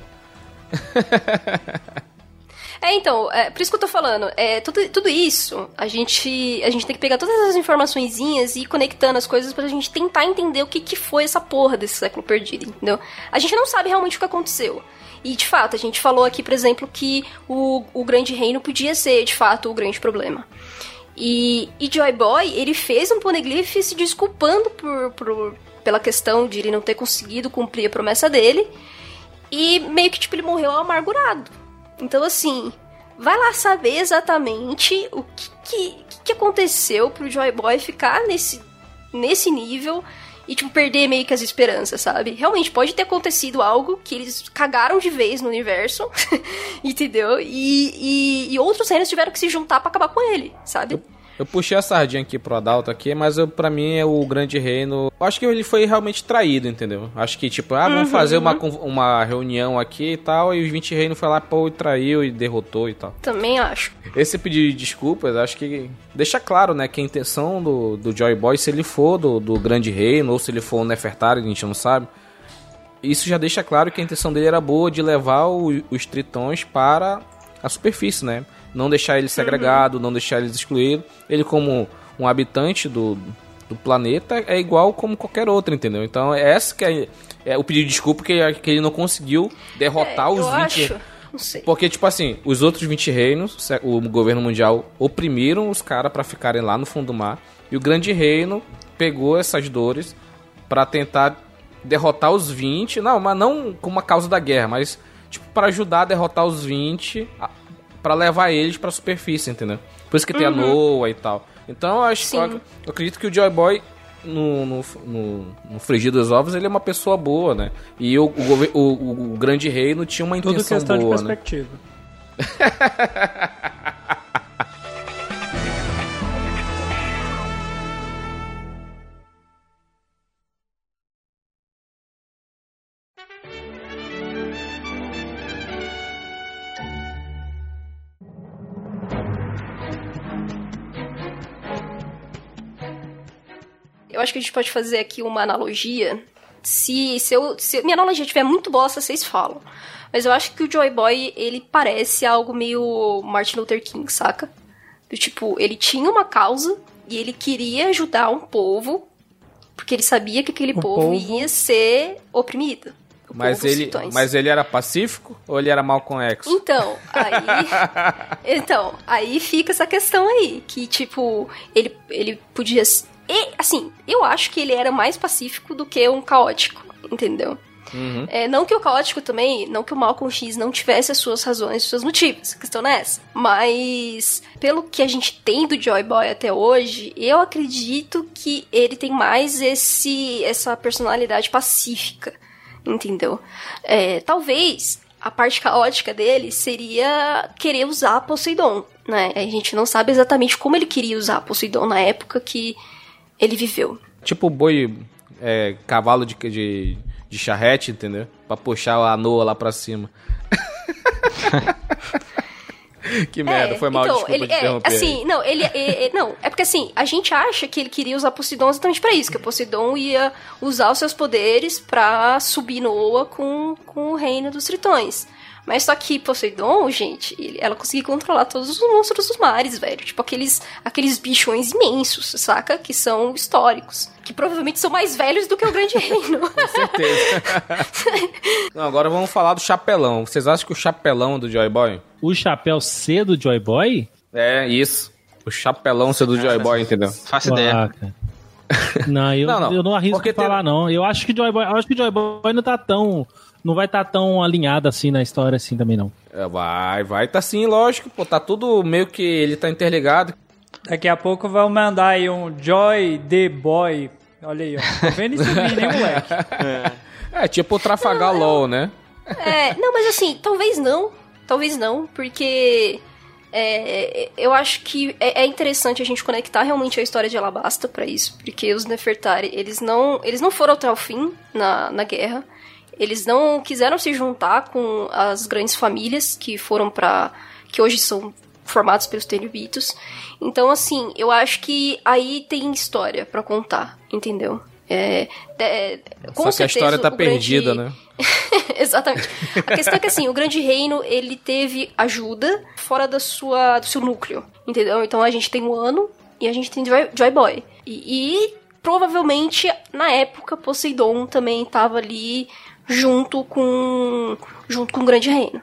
É, então, é, por isso que eu tô falando, é, tudo, tudo isso, a gente, a gente tem que pegar todas essas informaçõezinhas e ir conectando as coisas pra gente tentar entender o que, que foi essa porra desse século perdido, entendeu? A gente não sabe realmente o que aconteceu. E, de fato, a gente falou aqui, por exemplo, que o, o grande reino podia ser, de fato, o grande problema. E, e Joy Boy, ele fez um poneglyph se desculpando por, por- pela questão de ele não ter conseguido cumprir a promessa dele. E meio que, tipo, ele morreu amargurado. Então, assim, vai lá saber exatamente o que, que, que aconteceu pro Joy Boy ficar nesse, nesse nível e, tipo, perder meio que as esperanças, sabe? Realmente, pode ter acontecido algo que eles cagaram de vez no universo, entendeu? E, e, e outros reinos tiveram que se juntar pra acabar com ele, sabe? Eu puxei a sardinha aqui pro Adalto aqui, mas eu, pra mim é o grande reino. Eu acho que ele foi realmente traído, entendeu? Acho que, tipo, ah, vamos fazer uma, con- uma reunião aqui e tal, e os 20 reinos foi lá, pô, e traiu e derrotou e tal. Também acho. Esse pedido de desculpas, acho que deixa claro, né, que a intenção do, do Joy Boy, se ele for do, do grande reino, ou se ele for um Nefertari, a gente não sabe. Isso já deixa claro que a intenção dele era boa de levar o- os tritões para a superfície, né? Não deixar eles segregados, não deixar eles excluídos. Ele, como um habitante do, do planeta, é igual como qualquer outro, entendeu? Então, é esse que é, é o pedido de desculpa que, que ele não conseguiu derrotar É, os eu 20 acho. Não sei. porque, tipo assim, os outros 20 reinos, o governo mundial oprimiram os caras pra ficarem lá no fundo do mar. E o grande reino pegou essas dores pra tentar derrotar os 20. Não, mas não como uma causa da guerra, mas tipo para ajudar a derrotar os 20 a- pra levar eles pra superfície, entendeu? Por isso que tem a Noah e tal. Então eu acho eu, eu acredito que o Joy Boy no, no, no, no frigir dos ovos ele é uma pessoa boa, né? E o, o, o- o grande reino tinha uma Tudo intenção questão boa, de né? perspectiva. Eu acho que a gente pode fazer aqui uma analogia. Se, se, eu, se minha analogia estiver muito bosta, vocês falam. Mas eu acho que o Joy Boy, ele parece algo meio Martin Luther King, saca? Do tipo, ele tinha uma causa e ele queria ajudar um povo, porque ele sabia que aquele povo, povo- ia ser oprimido. Mas ele, mas ele era pacífico ou ele era Malcolm X? Então, aí. então, aí fica essa questão aí. Que, tipo, ele, ele podia. E, assim, eu acho que ele era mais pacífico do que um caótico, entendeu? Uhum. É, não que o caótico também, não que o Malcolm X não tivesse as suas razões, os seus motivos, a questão não é essa. Mas, pelo que a gente tem do Joy Boy até hoje, eu acredito que ele tem mais esse essa personalidade pacífica, entendeu? É, talvez a parte caótica dele seria querer usar Poseidon, né? A gente não sabe exatamente como ele queria usar Poseidon na época que ele viveu. Tipo boi, é, cavalo de, de, de charrete, entendeu? Pra puxar a Noa lá pra cima. que merda, É, foi mal, então, desculpa ele, te é, assim, não, ele, é, é- não, é porque assim, a gente acha que ele queria usar Poseidon exatamente pra isso, que o Poseidon ia usar os seus poderes pra subir Noa com, com o reino dos tritões. Mas só que Poseidon, gente, ele- ela conseguia controlar todos os monstros dos mares, velho. Tipo aqueles, aqueles bichões imensos, saca? Que são históricos. Que provavelmente são mais velhos do que o Grande Reino. Com certeza. Não, agora vamos falar do chapelão. Vocês acham que o chapelão do Joy Boy? O chapéu C do Joy Boy? É, isso. O chapelão ser do Joy Boy, entendeu? Faço ideia. Não, eu Não, não, eu não arrisco Porque falar, não. Eu acho que Joy Boy, eu acho que Joy Boy não tá tão. Não vai estar tão alinhado assim na história assim também, não. É, vai, vai, tá sim, lógico. Pô, tá tudo meio que ele tá interligado. Daqui a pouco vão mandar aí um Joy the Boy. Olha aí, ó. Tô vendo isso vir, hein, moleque? É, tipo o Trafalgar LOL, né? É, não, mas assim, talvez não. Talvez não, porque é, eu acho que é, é interessante a gente conectar realmente a história de Alabasta pra isso, porque os Nefertari, eles não, eles não foram até o fim na, na guerra. Eles não quiseram se juntar com as grandes famílias que foram pra. que hoje são formados pelos Tenubitos. Então, assim, eu acho que aí tem história pra contar, entendeu? É, é, com Só que a certeza história tá o grande- perdida, né? Exatamente. A questão é que assim, o Grande Reino, ele teve ajuda fora da sua, do seu núcleo, entendeu? Então a gente tem o Ano e a gente tem Joy, Joy Boy. E, e provavelmente, na época, Poseidon também tava ali junto com junto com o Grande Reino.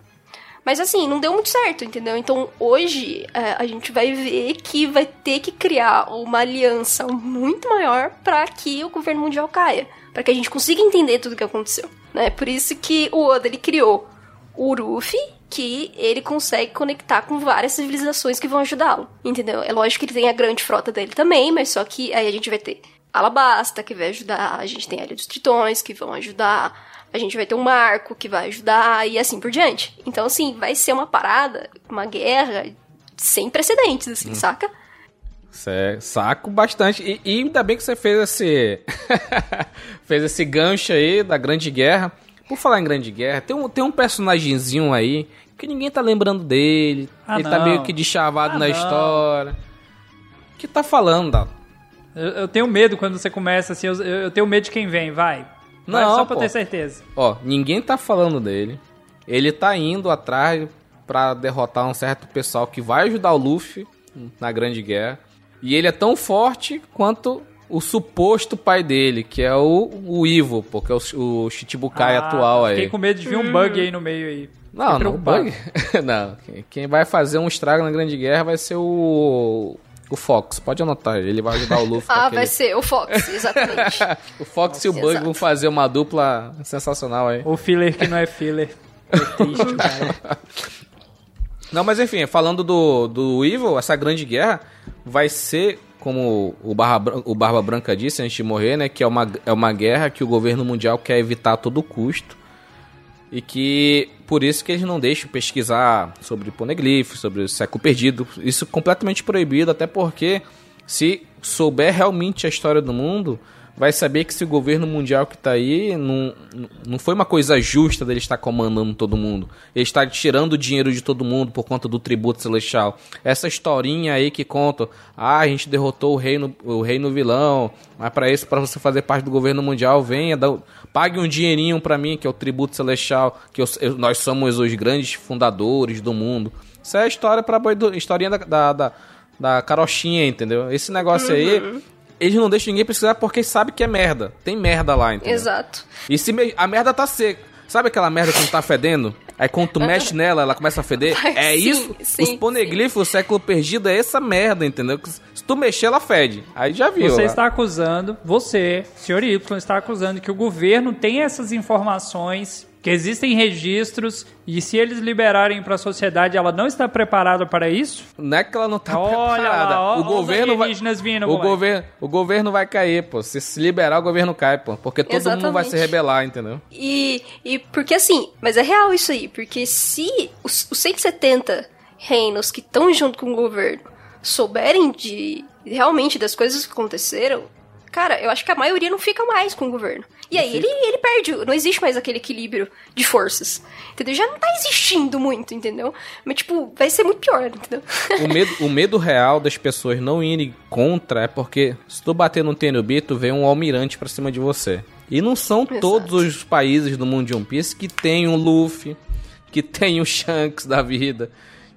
Mas assim, não deu muito certo, entendeu? Então hoje é, a gente vai ver que vai ter que criar uma aliança muito maior para que o governo mundial caia. para que a gente consiga entender tudo o que aconteceu. Né? Por isso que o Oda ele criou o Ruffy, que ele consegue conectar com várias civilizações que vão ajudá-lo. Entendeu? É lógico que ele tem a grande frota dele também, mas só que aí a gente vai ter Alabasta, que vai ajudar, a gente tem a Ilha dos Tritões, que vão ajudar, a gente vai ter um Marco, que vai ajudar, e assim por diante. Então, assim, vai ser uma parada, uma guerra sem precedentes, assim, saca? Cê- saco bastante. E, e ainda bem que você fez esse. fez esse gancho aí da Grande Guerra. Por falar em Grande Guerra, tem um, tem um personagemzinho aí que ninguém tá lembrando dele. Ah, ele tá não. meio que deschavado Ah, na não. história. O que tá falando, Dado? Eu, eu tenho medo quando você começa assim, eu, eu tenho medo de quem vem, vai. Não, só pra pô. ter certeza. Ó, ninguém tá falando dele. Ele tá indo atrás pra derrotar um certo pessoal que vai ajudar o Luffy na Grande Guerra. E ele é tão forte quanto o suposto pai dele, que é o, o Ivo, porque é o, o Shichibukai Ah, atual Fiquei aí. com medo de vir um bug aí no meio aí. Não, Fiquei não, bug. não, quem vai fazer um estrago na Grande Guerra vai ser o o Fox. Pode anotar, ele vai ajudar o Luffy. Ah, aquele- vai ser o Fox, exatamente. O Fox e o Bug Exato. vão fazer uma dupla sensacional aí. O filler que não é filler. É triste, cara. Não, mas enfim, falando do, do Evil, essa grande guerra vai ser, como o Barba, o Barba Branca disse antes de morrer, né? Que é uma, é uma guerra que o governo mundial quer evitar a todo custo. E que por isso que eles não deixam pesquisar sobre poneglyphs, sobre o século perdido. Isso completamente proibido, até porque se souber realmente a história do mundo, vai saber que esse governo mundial que tá aí não, não foi uma coisa justa dele estar comandando todo mundo. Ele está tirando dinheiro de todo mundo por conta do tributo celestial. Essa historinha aí que conta, ah, a gente derrotou o reino, o reino vilão, mas para isso, para você fazer parte do governo mundial, venha, dá, pague um dinheirinho para mim, que é o tributo celestial, que eu- eu- nós somos os grandes fundadores do mundo. Isso é a história para historinha da, da, da, da carochinha, entendeu? Esse negócio aí, eles não deixam ninguém pesquisar porque sabe que é merda. Tem merda lá, entendeu? Exato. E se me- a merda tá seca. Sabe aquela merda que não tá fedendo? Aí quando tu mexe nela, ela começa a feder? É Sim, isso? sim, Os poneglifos, o século perdido, é essa merda, entendeu? Que Se tu mexer, ela fede. Aí já viu. Você ó. está acusando, você, senhor Y, está acusando que o governo tem essas informações que existem registros e se eles liberarem para a sociedade, ela não está preparada para isso? Não é que ela não tá Olha preparada. lá, ó, o governo vai vindo, o governo, o governo vai cair, pô. Se se liberar, o governo cai, pô, porque todo mundo vai se Exatamente. rebelar, entendeu? E, e porque assim, mas é real isso aí, porque se os, os 170 reinos que estão junto com o governo souberem de realmente das coisas que aconteceram, cara, eu acho que a maioria não fica mais com o governo. E aí ele, ele perde, não existe mais aquele equilíbrio de forças. Entendeu? Já não tá existindo muito, entendeu? Mas tipo, vai ser muito pior, entendeu? O medo, o medo real das pessoas não irem contra é porque se tu bater no Tenryubito, vem um almirante pra cima de você. E não são Exato. todos os países do mundo de One Piece que tem um Luffy, que tem o Shanks da vida,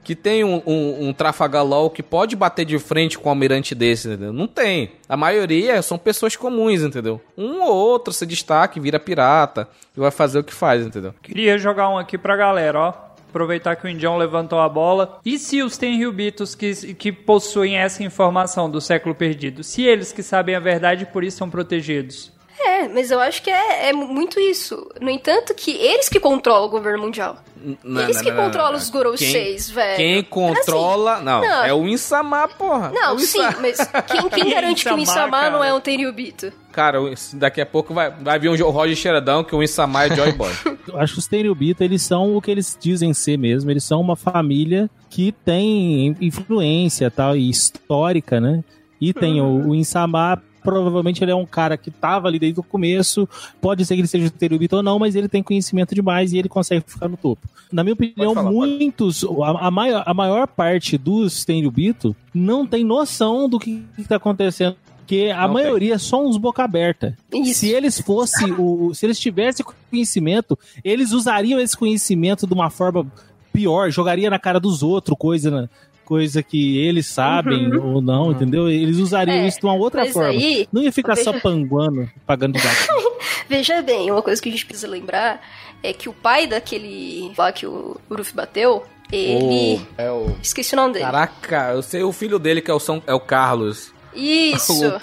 que tem um, um, um Trafalgar Law que pode bater de frente com um almirante desse, entendeu? Não tem. A maioria são pessoas comuns, entendeu? Um ou outro se destaca, vira pirata e vai fazer o que faz, entendeu? Queria jogar um aqui pra galera, ó. Aproveitar que o Indião levantou a bola. E se os Tenryubitos que, que possuem essa informação do século perdido, se eles que sabem a verdade por isso são protegidos? É, mas eu acho que é, é muito isso. No entanto, que eles que controlam o governo mundial. Não, Eles não, que não, não, controlam não. os 6, velho. Quem controla. não, não. é o Insama, porra. É Não, o sim, mas quem, quem garante que o Insama, não é um Tenryubito? Cara, daqui a pouco vai, vai vir um Roger Xeradão que o Insama é Joy Boy. Eu acho que os Tenryubito, eles são o que eles dizem ser mesmo. Eles são uma família que tem influência tal, e histórica, né? E tem o, o Insama, provavelmente ele é um cara que tava ali desde o começo. Pode ser que ele seja Tenryubito ou não, mas ele tem conhecimento demais e ele consegue ficar no topo. Na minha opinião, falar, muitos, a, a maior, a maior parte dos Tenryubito não tem noção do que, que tá acontecendo. Porque a Não maioria é só uns boca aberta. Isso. Se eles fossem o, se eles tivessem conhecimento, eles usariam esse conhecimento de uma forma pior, jogaria na cara dos outros, coisa na- coisa que eles sabem ou não, entendeu? Eles usariam Uhum. É, isso de uma outra forma. aí, não ia ficar só veja- panguando, pagando de gato. Veja bem, uma coisa que a gente precisa lembrar é que o pai daquele lá que o Uruf bateu, ele. O- é o. Esqueci o nome dele. Caraca, eu sei o filho dele que é o, São, é o Carlos. Isso!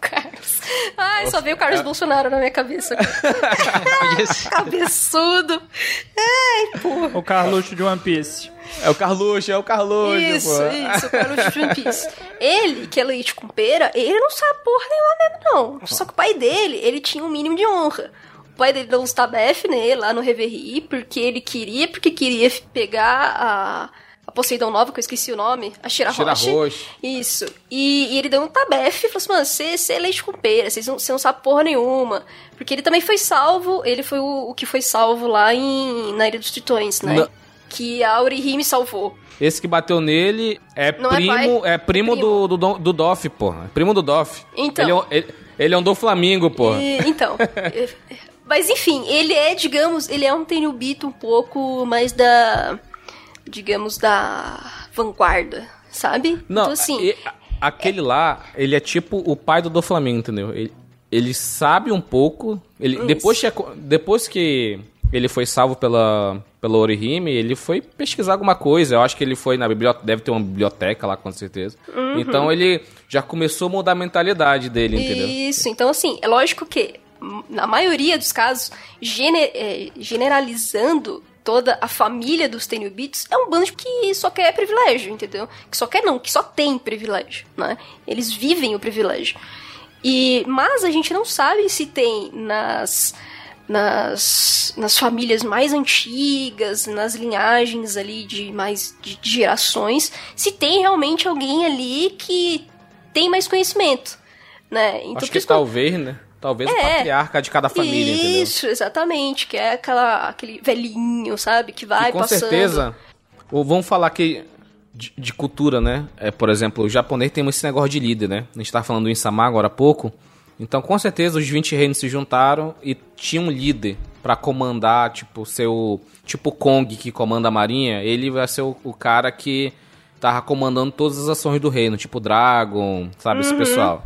Carlos. Ai, só veio o Carlos Bolsonaro na minha cabeça. Cabeçudo. Ai, porra. O Carluxo de One Piece. é o Carluxo, é o Carluxo, Isso, pô. isso, o Carlos de One Piece. Ele, que é leite com pera, ele não sabe porra nenhuma mesmo, não. Só que o pai dele, ele tinha um mínimo de honra. O pai dele deu uns tabef nele lá no Reverie, porque ele queria, porque queria pegar a, a Poseidon Nova, que eu esqueci o nome, a Shira Cheira Roche. roxo. Isso. E, e ele deu um tabef e falou assim, mano, você você é leite com pera, vocês não- você não sabe porra nenhuma. Porque ele também foi salvo, ele foi o, o que foi salvo lá em, na Ilha dos Tritões, né? Não. Que a Orihime salvou. Esse que bateu nele é Não é primo, pai? é, primo, Primo. Do, do, do Doff, porra. É primo do Doff. Então. Ele é, um- ele, ele é um do Flamingo, porra. E- então. é- mas enfim, ele é, digamos, ele é um Tenryubito um pouco mais da. Digamos, da vanguarda, sabe? Não, então assim. e- aquele lá, ele é tipo o pai do do Flamengo, entendeu? Ele, ele sabe um pouco. Ele, Isso. depois, que, depois que ele foi salvo pela, pela Orihime, ele foi pesquisar alguma coisa. Eu acho que ele foi na biblioteca, deve ter uma biblioteca lá, com certeza. Uhum. Então ele já começou a mudar a mentalidade dele, entendeu? Isso, então assim, é lógico que, hum, na maioria dos casos, é, generalizando toda a família dos Tenryubitos, é um bando que só quer privilégio, entendeu? Que só quer não, que só tem privilégio, né? Eles vivem o privilégio. E, mas a gente não sabe se tem nas nas, nas famílias mais antigas, nas linhagens ali de mais de, de gerações, se tem realmente alguém ali que tem mais conhecimento, né? Então, acho que talvez, né? Talvez o É. patriarca de cada família, entendeu? Isso, exatamente, que é aquela, aquele velhinho, sabe, que vai E com passando. certeza, ou vamos falar que de, de cultura, né? É, por exemplo, o japonês tem esse negócio de líder, né? A gente tá falando do Insama agora há pouco. Então, com certeza, os 20 reinos se juntaram e tinham um líder pra comandar, tipo, seu. Tipo Kong que comanda a marinha, ele vai ser o, o cara que tava comandando todas as ações do reino, tipo Dragon, sabe, esse pessoal.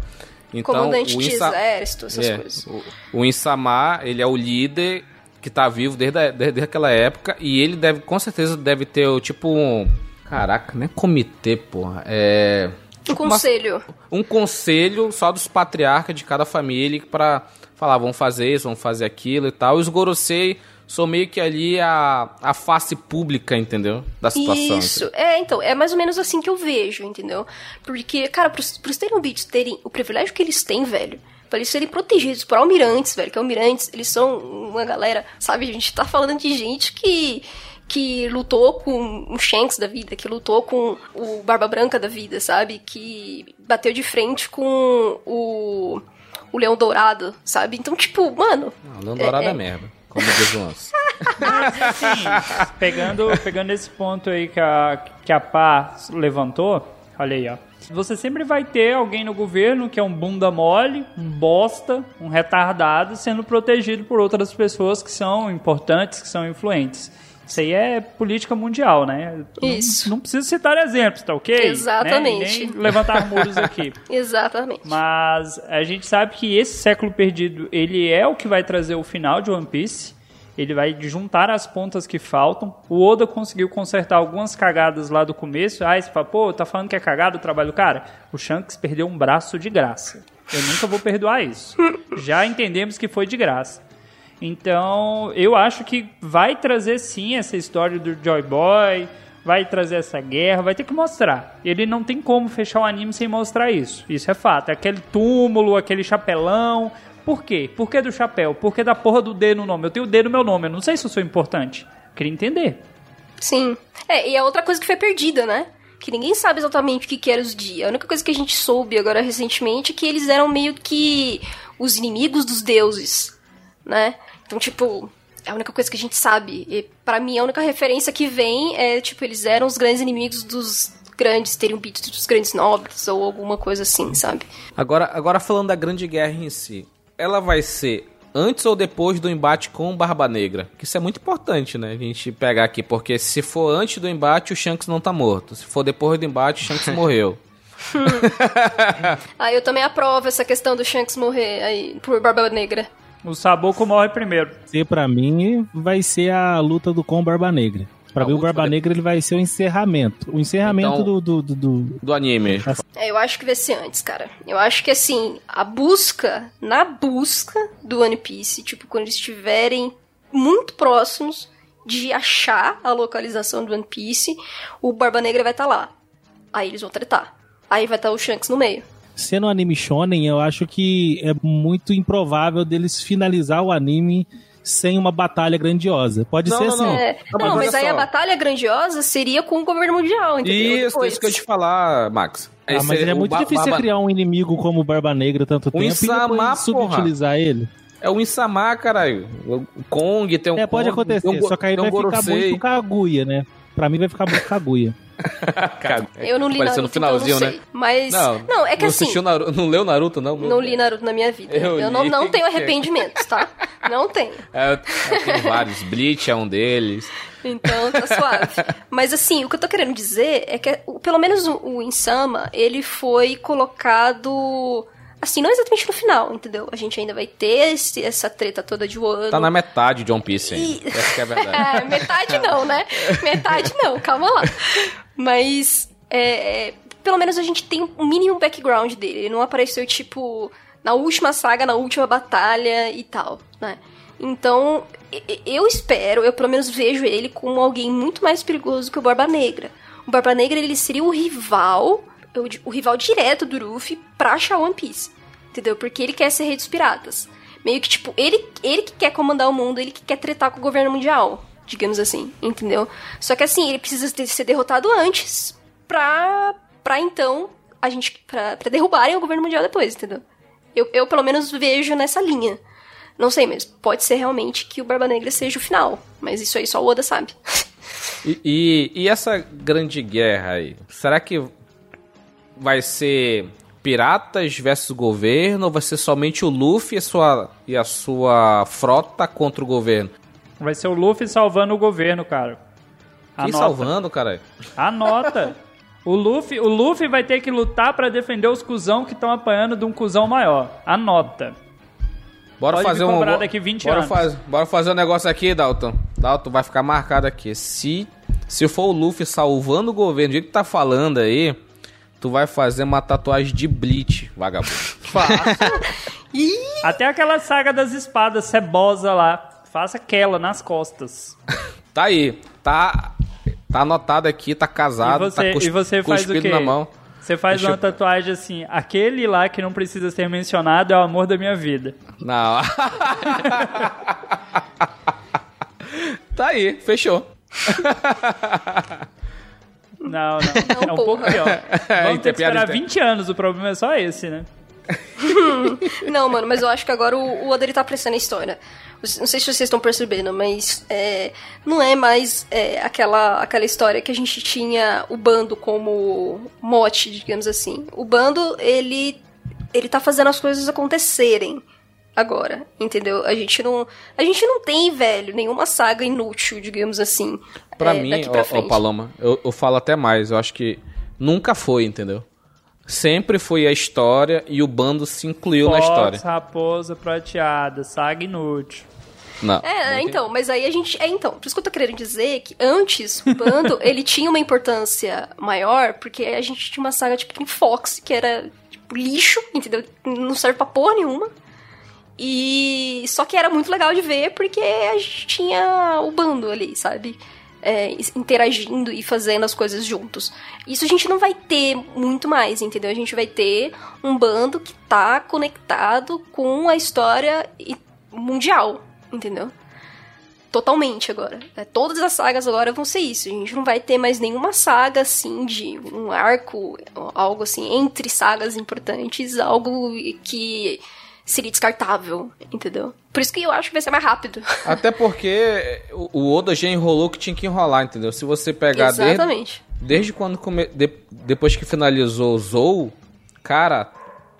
Então. Comandante o de Insa- exército, essas é, coisas. O, o Insama, ele é o líder que tá vivo desde, a- desde aquela época e ele deve, com certeza, deve ter tipo um. Caraca, não é comitê, porra. É. Um tipo uma- conselho. um conselho só dos patriarcas de cada família pra falar, vamos fazer isso, vamos fazer aquilo e tal. Os Gorosei são meio que ali a, a face pública, entendeu? Da situação. Isso, é, então, é mais ou menos assim que eu vejo, entendeu? Porque, cara, pros, pros Terumbitos terem o privilégio que eles têm, velho, pra eles serem protegidos por almirantes, velho, que almirantes, eles são uma galera, sabe, a gente tá falando de gente que que lutou com o Shanks da vida, que lutou com o Barba Branca da vida, sabe? Que bateu de frente com o, o Leão Dourado, sabe? Então, tipo, mano. Não, o Leão Dourado é, é merda, como diz o. Sim, pegando, pegando esse ponto aí que a, que a Pá levantou, olha aí, ó. Você sempre vai ter alguém no governo que é um bunda mole, um bosta, um retardado, sendo protegido por outras pessoas que são importantes, que são influentes. Isso aí é política mundial, né? Isso. Não, não precisa citar exemplos, tá ok? Exatamente. Né? Nem levantar muros aqui. Exatamente. Mas a gente sabe que esse século perdido, ele é o que vai trazer o final de One Piece. Ele vai juntar as pontas que faltam. O Oda conseguiu consertar algumas cagadas lá do começo. Ah, você fala, pô, tá falando que é cagado o trabalho do cara? O Shanks perdeu um braço de graça. Eu nunca vou perdoar isso. Já entendemos que foi de graça. Então, eu acho que vai trazer sim essa história do Joy Boy, vai trazer essa guerra, vai ter que mostrar. Ele não tem como fechar o anime sem mostrar isso. Isso é fato. Aquele túmulo, aquele chapelão. Por quê? Por que do chapéu? Por que da porra do D no nome? Eu tenho o D no meu nome, eu não sei se eu sou importante. Queria entender. Sim. É, e é outra coisa que foi perdida, né? Que ninguém sabe exatamente o que, que era os dias. A única coisa que a gente soube agora recentemente é que eles eram meio que os inimigos dos deuses, né? Então, tipo, é a única coisa que a gente sabe. E para mim, a única referência que vem é, tipo, eles eram os grandes inimigos dos grandes, teriam pedido dos grandes nobres ou alguma coisa assim, sabe? Agora, agora falando da Grande Guerra em si, ela vai ser antes ou depois do embate com Barba Negra? Que isso é muito importante, né? A gente pegar aqui, porque se for antes do embate, o Shanks não tá morto. Se for depois do embate, o Shanks morreu. ah, eu também aprovo essa questão do Shanks morrer aí por Barba Negra. O Sabuco morre primeiro. E pra mim vai ser a luta do com Barba Negra. Pra mim, o Barba. Negra ele vai ser o encerramento. O encerramento então, do, do, do, do, do anime. É, eu acho que vai ser antes, cara. Eu acho que assim, a busca, na busca do One Piece, tipo, quando eles estiverem muito próximos de achar a localização do One Piece, o Barba Negra vai estar tá lá. Aí eles vão tretar. Aí vai estar tá o Shanks no meio sendo um anime shonen, eu acho que é muito improvável deles finalizar o anime sem uma batalha grandiosa. Pode não, ser não, assim. Não, é. não mas, aí a batalha grandiosa seria com o governo mundial, entendeu? Isso, isso que eu te falar, Max. Ah, mas é muito difícil Barba... criar um inimigo como o Barba Negra tanto tempo Insama, e depois subutilizar ele. É o Insama, caralho. O Kong tem um É, pode Kong, acontecer, um, só que aí vai ficar muito Kaguya, né? Pra mim vai ficar muito Kaguya. eu não li Naruto, no finalzinho, então não sei. Né? Mas. Não, não é que não assim. Naruto, não leu Naruto, não? Não li Naruto na minha vida. Eu, eu não, não tenho arrependimentos, tá? Não tenho. É, eu, eu tenho vários. Bleach é um deles. Então, tá suave. Mas assim, o que eu tô querendo dizer é que, pelo menos o, o Insama, ele foi colocado Assim, não exatamente no final, entendeu? A gente ainda vai ter esse, essa treta toda de Wano. Tá na metade de One Piece ainda. E... Essa é a verdade. é, metade não, né? Metade não, calma lá. Mas, é, é, pelo menos a gente tem um mínimo background dele. Ele não apareceu, tipo, na última saga, na última batalha e tal, né? Então, eu espero, eu pelo menos vejo ele como alguém muito mais perigoso que o Barba Negra. O Barba Negra, ele seria o rival o, o rival direto do Ruffy pra achar One Piece. Entendeu? Porque ele quer ser rei dos piratas. Meio que, tipo, ele, ele que quer comandar o mundo, ele que quer tretar com o governo mundial. Digamos assim, entendeu? Só que assim, ele precisa ter, ser derrotado antes pra, pra então a gente. Pra, pra derrubarem o governo mundial depois, entendeu? Eu, eu pelo menos vejo nessa linha. Não sei, mas pode ser realmente que o Barba Negra seja o final. Mas isso aí só o Oda sabe. E, e, e essa grande guerra aí? Será que vai ser piratas versus governo ou vai ser somente o Luffy e a sua, e a sua frota contra o governo? Vai ser o Luffy salvando o governo, cara. Anota. Que salvando, cara? Anota. O Luffy, o Luffy vai ter que lutar para defender os cuzão que estão apanhando de um cuzão maior. Anota. Bora Pode fazer um daqui 20 bora. Faz, bora fazer um negócio aqui, Dalton. Dalton vai ficar marcado aqui. Se se for o Luffy salvando o governo, do jeito que tá falando aí, tu vai fazer uma tatuagem de Bleach, vagabundo. Faço. Ih, Até aquela saga das espadas cebosa lá. Faça aquela nas costas. Tá aí. Tá, tá anotado aqui, tá casado, e você, tá cus, e você faz o quê? na mão. Você faz Deixa uma eu- tatuagem assim, aquele lá que não precisa ser mencionado é o amor da minha vida. Não. tá aí, fechou. Não, não. Não, é um pouco pior. Vamos Inte- ter que esperar inte- 20 anos, o problema é só esse, né? Não, mano, mas eu acho que agora o, o Oda ele tá apressando a história. Não sei se vocês estão percebendo, mas é, não é mais é, aquela, aquela história que a gente tinha o bando como mote, digamos assim. O bando, ele, ele tá fazendo as coisas acontecerem agora, entendeu? A gente não, a gente não tem, velho, nenhuma saga inútil, digamos assim. Pra é, mim, daqui pra ó, ó, frente. Paloma, eu, eu falo até mais. Eu acho que nunca foi, entendeu? Sempre foi a história e o bando se incluiu na Fox, história. raposa prateada, saga inútil. Não. É, é, então, mas aí a gente. É, então, por isso que eu tô querendo dizer que antes o bando ele tinha uma importância maior, porque a gente tinha uma saga tipo em Fox, que era tipo lixo, entendeu? Não serve pra porra nenhuma. E. Só que era muito legal de ver porque a gente tinha o bando ali, sabe? É, interagindo e fazendo as coisas juntos. Isso a gente não vai ter muito mais, entendeu? A gente vai ter um bando que tá conectado com a história mundial, entendeu? Totalmente agora. É, todas as sagas agora vão ser isso. A gente não vai ter mais nenhuma saga assim de um arco, algo assim, entre sagas importantes, algo que seria descartável, entendeu? Por isso que eu acho que vai ser mais rápido. Até porque o Oda já enrolou o que tinha que enrolar, entendeu? Se você pegar desde, Exatamente. desde quando come, de- depois que finalizou o Zou, cara,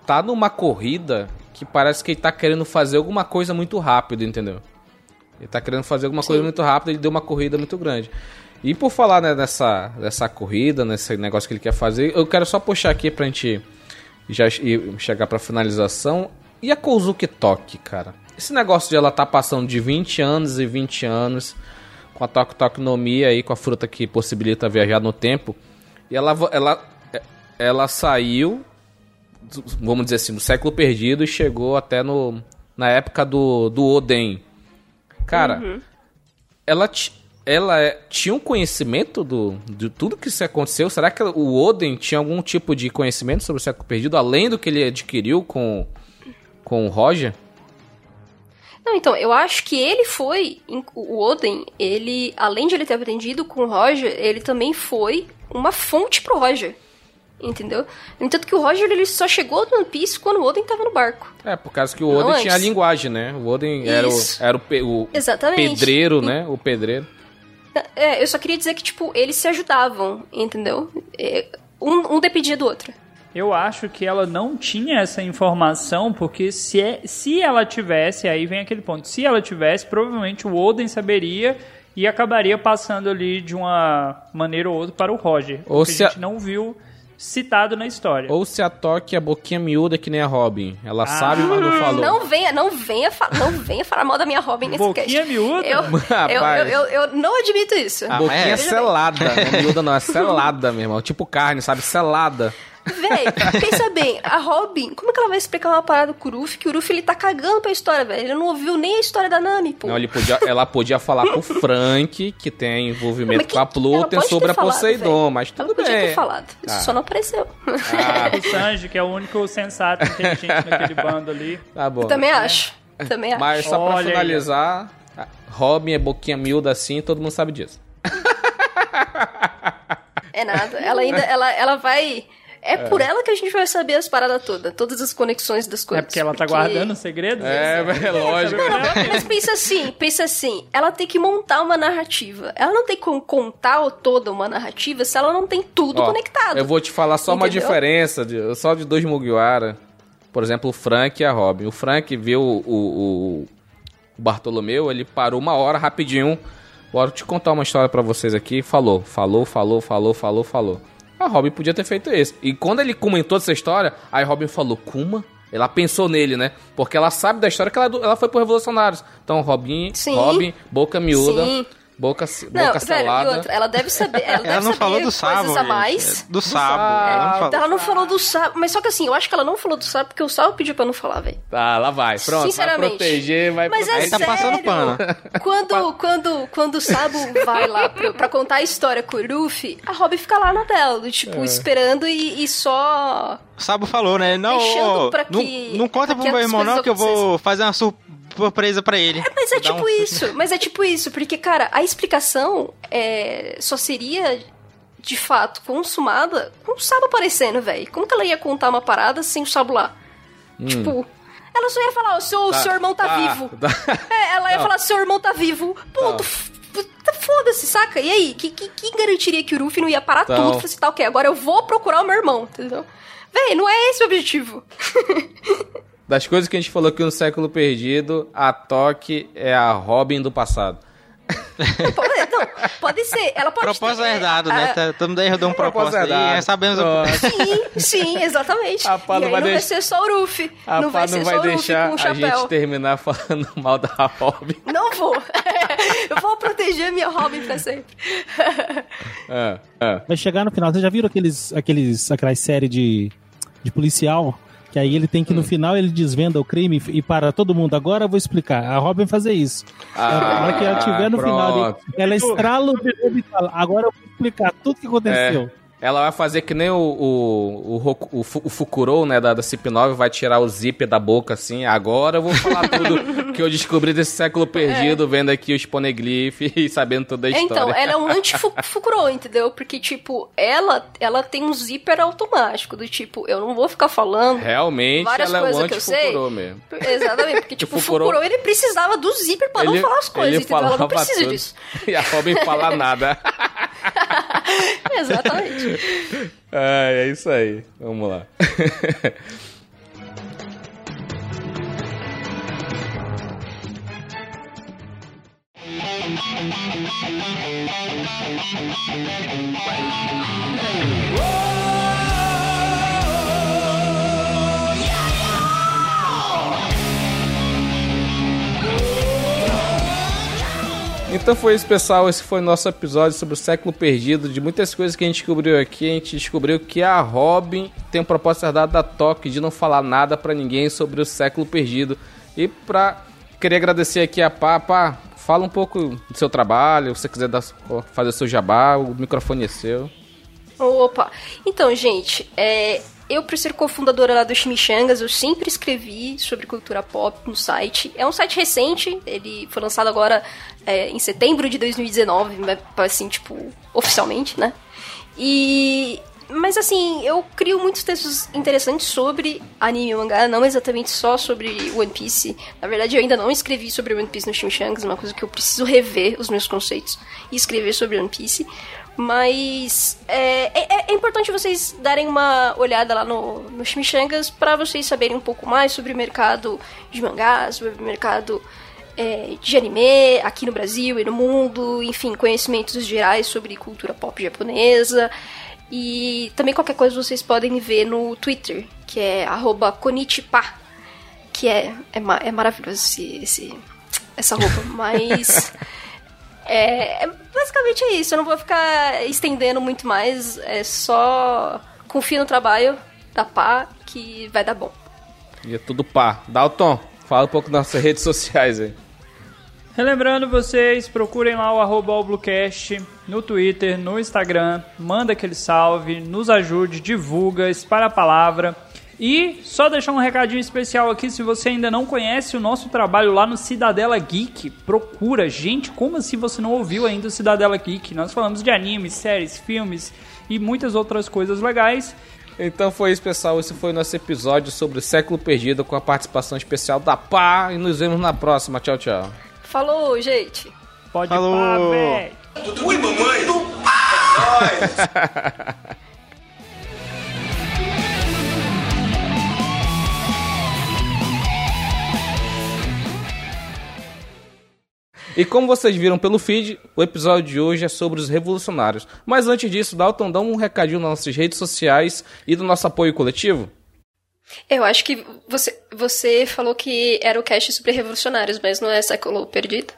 tá numa corrida que parece que ele tá querendo fazer alguma coisa muito rápido, entendeu? Ele tá querendo fazer alguma coisa Sim. muito rápida e deu uma corrida muito grande. E por falar né, nessa, nessa corrida, nesse negócio que ele quer fazer, eu quero só puxar aqui pra gente já chegar pra finalização. E a Kozuki Toki, cara? Esse negócio de ela tá passando de 20 anos e 20 anos com a Toki Toki no Mi aí, com a fruta que possibilita viajar no tempo. E ela, ela, ela saiu, vamos dizer assim, do século perdido e chegou até no, na época do, do Oden. Cara, ela, ti- ela é- tinha um conhecimento do, de tudo que isso aconteceu? Será que o Oden tinha algum tipo de conhecimento sobre o século perdido, além do que ele adquiriu com, com o Roger? Não, então, eu acho que ele foi. O Oden, ele, além de ele ter aprendido com o Roger, ele também foi uma fonte pro Roger. Entendeu? No entanto, que o Roger ele só chegou no One Piece quando o Oden tava no barco. É, por causa que o Não Oden tinha a antes. linguagem, né? O Oden era o, era o, o pedreiro, né? O pedreiro. É, eu só queria dizer que, tipo, eles se ajudavam, entendeu? É, Um, um dependia do outro. Eu acho que ela não tinha essa informação, porque se, é- se ela tivesse, aí vem aquele ponto, se ela tivesse, provavelmente o Oden saberia e acabaria passando ali de uma maneira ou outra para o Roger. Ou a a- gente não viu citado na história. Ou se a Toque é boquinha miúda que nem a Robin. Ela sabe, mas não falou. Não venha, não venha, fa- não venha falar mal da minha Robin nesse Boquinha cast. miúda? Eu, eu, eu, eu, eu não admito isso. Ah, Boquinha é? selada. Não é miúda não, é selada, meu irmão. Tipo carne, sabe? Selada. Véi, pensa bem, a Robin, como é que ela vai explicar uma parada com o Ruffy? Que o Ruffy ele tá cagando pra história, velho. Ele não ouviu nem a história da Nami, pô. Não, ele podia, ela podia falar pro Frank, que tem envolvimento Mas com a que- ela Pluton sobre a Poseidon, velho. mas Ela tudo podia bem. ter falado. Isso Ah. só não apareceu. Ah, O Sanji, que é o único sensato inteligente naquele bando ali. tá bom. Também acho. Também acho. Mas só pra Olha aí, finalizar, a Robin é boquinha miúda assim, todo mundo sabe disso. É nada. Ela ainda, ela, ela vai... É, por ela que a gente vai saber as paradas todas. Todas as conexões das É coisas. porque ela tá guardando os segredos? É, é lógico. Mas pensa assim, pensa assim, ela tem que montar uma narrativa. Ela não tem como contar toda uma narrativa se ela não tem tudo Ó, conectado. Eu vou te falar só uma Entendeu? diferença, de, só de dois Mugiwara. Por exemplo, o Frank e a Robin. O Frank viu o, o, o Bartolomeu, ele parou uma hora rapidinho. Bora te contar uma história pra vocês aqui. Falou, falou, falou, falou, falou, falou. A Robin podia ter feito isso. E quando ele comentou essa história, aí Robin falou, Kuma? Ela pensou nele, né? Porque ela sabe da história que ela, ela foi pro Revolucionários. Então, Robin, Sim. Robin, boca miúda. Sim. Boca, Não, boca velho, e selada. outra, ela deve saber. Ela, deve Ela não saber falou do coisas sabo. a mais. Do sabo. sabo. Ela não falou. Ela não falou do Sabo, mas só que assim, eu acho que ela não falou do Sabo porque o Sabo pediu pra não falar, velho. Tá, lá vai. Pronto, vai Sinceramente. proteger, vai Mas é proteger. Aí tá sério. passando pano. Quando, quando, quando o Sabo vai lá pra, pra contar a história com o Luffy, a Robin fica lá na dela, do tipo, É. esperando e, e só. O Sabo falou, né? Não, pra não, que- não conta pra pro meu irmão não que eu vou fazer uma surpresa pra ele. Mas é Vou dar tipo um- isso, mas é tipo isso, porque, cara, a explicação é, só seria, de fato, consumada com o Sabo aparecendo, velho. Como que ela ia contar uma parada sem o Sabo lá? Tipo, ela só ia falar, o seu, o seu irmão tá, vivo. tá. É, ela ia Não. falar, seu irmão tá vivo. Ponto. F- tá Foda-se, saca? E aí, que, que, quem garantiria que o Ruffy não ia parar Então. tudo e falar assim, tá, ok, agora eu vou procurar o meu irmão, entendeu? Véi, não é esse o objetivo. Das coisas que a gente falou aqui no século perdido, a Toque é a Robin do passado. Pode, não, pode ser, ela pode Propósito ter, herdado, a- né? Tá- Todo mundo aí rodou um Propósito propósito aí, é, sabemos o... Sim, sim, exatamente. A pá e não aí vai não vai deix- ser só o Ruffy. A não Pá vai não ser vai deixar com o a gente terminar falando mal da Robin. Não vou. eu vou proteger minha Robin pra sempre. Ah, ah. Vai chegar no final. Vocês já viram aqueles, aqueles, aquelas séries de, de policial? Que aí ele tem que no final ele desvenda o crime e para todo mundo. Agora eu vou explicar. A Robin fazer isso. Ah, a hora que ela estiver no final, pronto. ali, ela estrala o dedo e fala: Agora eu vou explicar tudo que aconteceu. Ela vai fazer que nem o, o, o, o, o Fukuro, né, da, da CIP9, vai tirar o zíper da boca, assim. Agora eu vou falar tudo que eu descobri desse século perdido, vendo aqui os poneglyph e sabendo toda a história. Então, ela é um anti-Fukuro, entendeu? Porque, tipo, ela, ela tem um zíper automático, do tipo, eu não vou ficar falando. Realmente, Várias ela é um coisas que eu sei. mesmo. Exatamente, porque, tipo, o Fukuro- Fukuro, ele precisava do zíper pra não falar as coisas, ele entendeu? Ela não precisa tudo. disso. E a Robin fala nada. Exatamente. Ai, é isso aí. Vamos lá. Então foi isso, pessoal. Esse foi o nosso episódio sobre o século perdido. De muitas coisas que a gente descobriu aqui, a gente descobriu que a Robin tem um propósito herdado da Toque de não falar nada pra ninguém sobre o século perdido. E pra querer agradecer aqui a Papa, fala um pouco do seu trabalho, se você quiser dar- fazer o seu jabá, o microfone é seu. Opa! Então, gente, é, eu, por ser cofundadora lá do Chimichangas, eu sempre escrevi sobre cultura pop no site. É um site recente, ele foi lançado agora é, em setembro de 2019, mas, assim, tipo, oficialmente, né? E. Mas assim, eu crio muitos textos interessantes sobre anime e mangá, não exatamente só sobre One Piece. Na verdade, eu ainda não escrevi sobre One Piece no Chimichangas, é uma coisa que eu preciso rever os meus conceitos e escrever sobre One Piece. Mas é, é- é importante vocês darem uma olhada lá no, no Chimichangas para vocês saberem um pouco mais sobre o mercado de mangás, sobre o mercado é, de anime aqui no Brasil e no mundo, enfim, conhecimentos gerais sobre cultura pop japonesa. E também qualquer coisa vocês podem ver no Twitter, que é arroba Konichipa, que é, é, é maravilhoso esse, esse- essa roupa, mas... É, é- basicamente é isso. Eu não vou ficar estendendo muito mais. É só confia no trabalho da pá que vai dar bom. E é tudo pá. Dalton, fala um pouco das nossas redes sociais aí. Relembrando vocês, procurem lá o arroba Bluecast no Twitter, no Instagram, manda aquele salve, nos ajude, divulga, espalha a palavra. E só deixar um recadinho especial aqui, se você ainda não conhece o nosso trabalho lá no Cidadela Geek, procura. Gente, como assim você não ouviu ainda o Cidadela Geek? Nós falamos de animes, séries, filmes e muitas outras coisas legais. Então foi isso, pessoal. Esse foi o nosso episódio sobre o século perdido com a participação especial da Pá. E nos vemos na próxima. Tchau, tchau. Falou, gente! Pode Falou! pá, véi! Ui, mamãe! E como vocês viram pelo feed, o episódio de hoje é sobre os revolucionários. Mas antes disso, Dalton, dá um recadinho nas nossas redes sociais e do nosso apoio coletivo. Eu acho que você, você falou que era o cast sobre revolucionários, mas não é século perdido?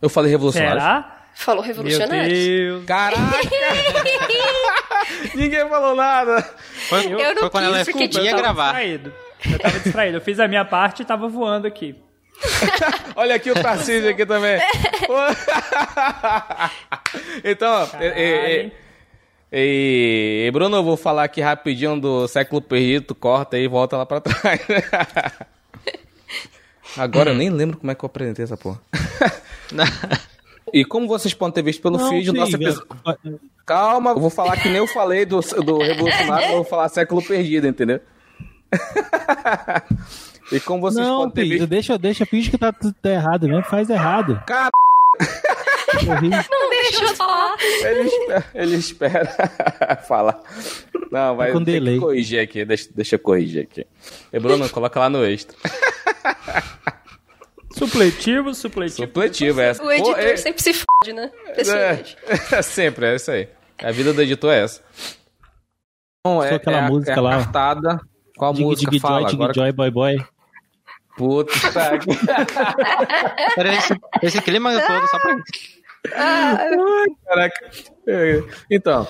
Eu falei revolucionários. Será? Falou Meu revolucionários. Deus. Caraca! Ninguém falou nada. Foi, Eu não foi quando ela quis, porque, ia tipo, tava gravar. distraído. Eu tava distraído. Eu fiz a minha parte e tava voando aqui. Olha aqui o Tarcísio aqui também. então, e, e- e- Bruno, eu vou falar aqui rapidinho do século perdido, corta aí e volta lá pra trás. Agora eu nem lembro como é que eu apresentei essa porra. E como vocês podem ter visto pelo Não, feed, sim, episódio... Calma, eu vou falar que nem eu falei do, do Revolucionário, eu vou falar século perdido, entendeu? E como vocês Não, podem ter visto... deixa, deixa, finge que tá tudo tá errado mesmo, faz errado. Cara, Não deixa eu falar. Ele espera, ele espera falar. Não, vai Tá com ter delay. que corrigir aqui. Deixa, deixa eu corrigir aqui. E Bruno, coloca lá no extra. Supletivo, supletivo. Supletivo, é essa. O editor Pô, é- sempre se fode, né? Impressionante. é, sempre, é isso aí. A vida do editor é essa. Bom, Só aquela a- música a lá. cartada. Qual Dig, música dig, fala joy, dig, agora? joy, boy, boy. Puta que... Era esse, esse clima todo só pra isso. Caraca. É, Então,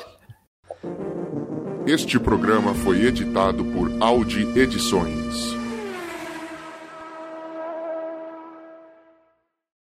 Este programa foi editado por Audi Edições.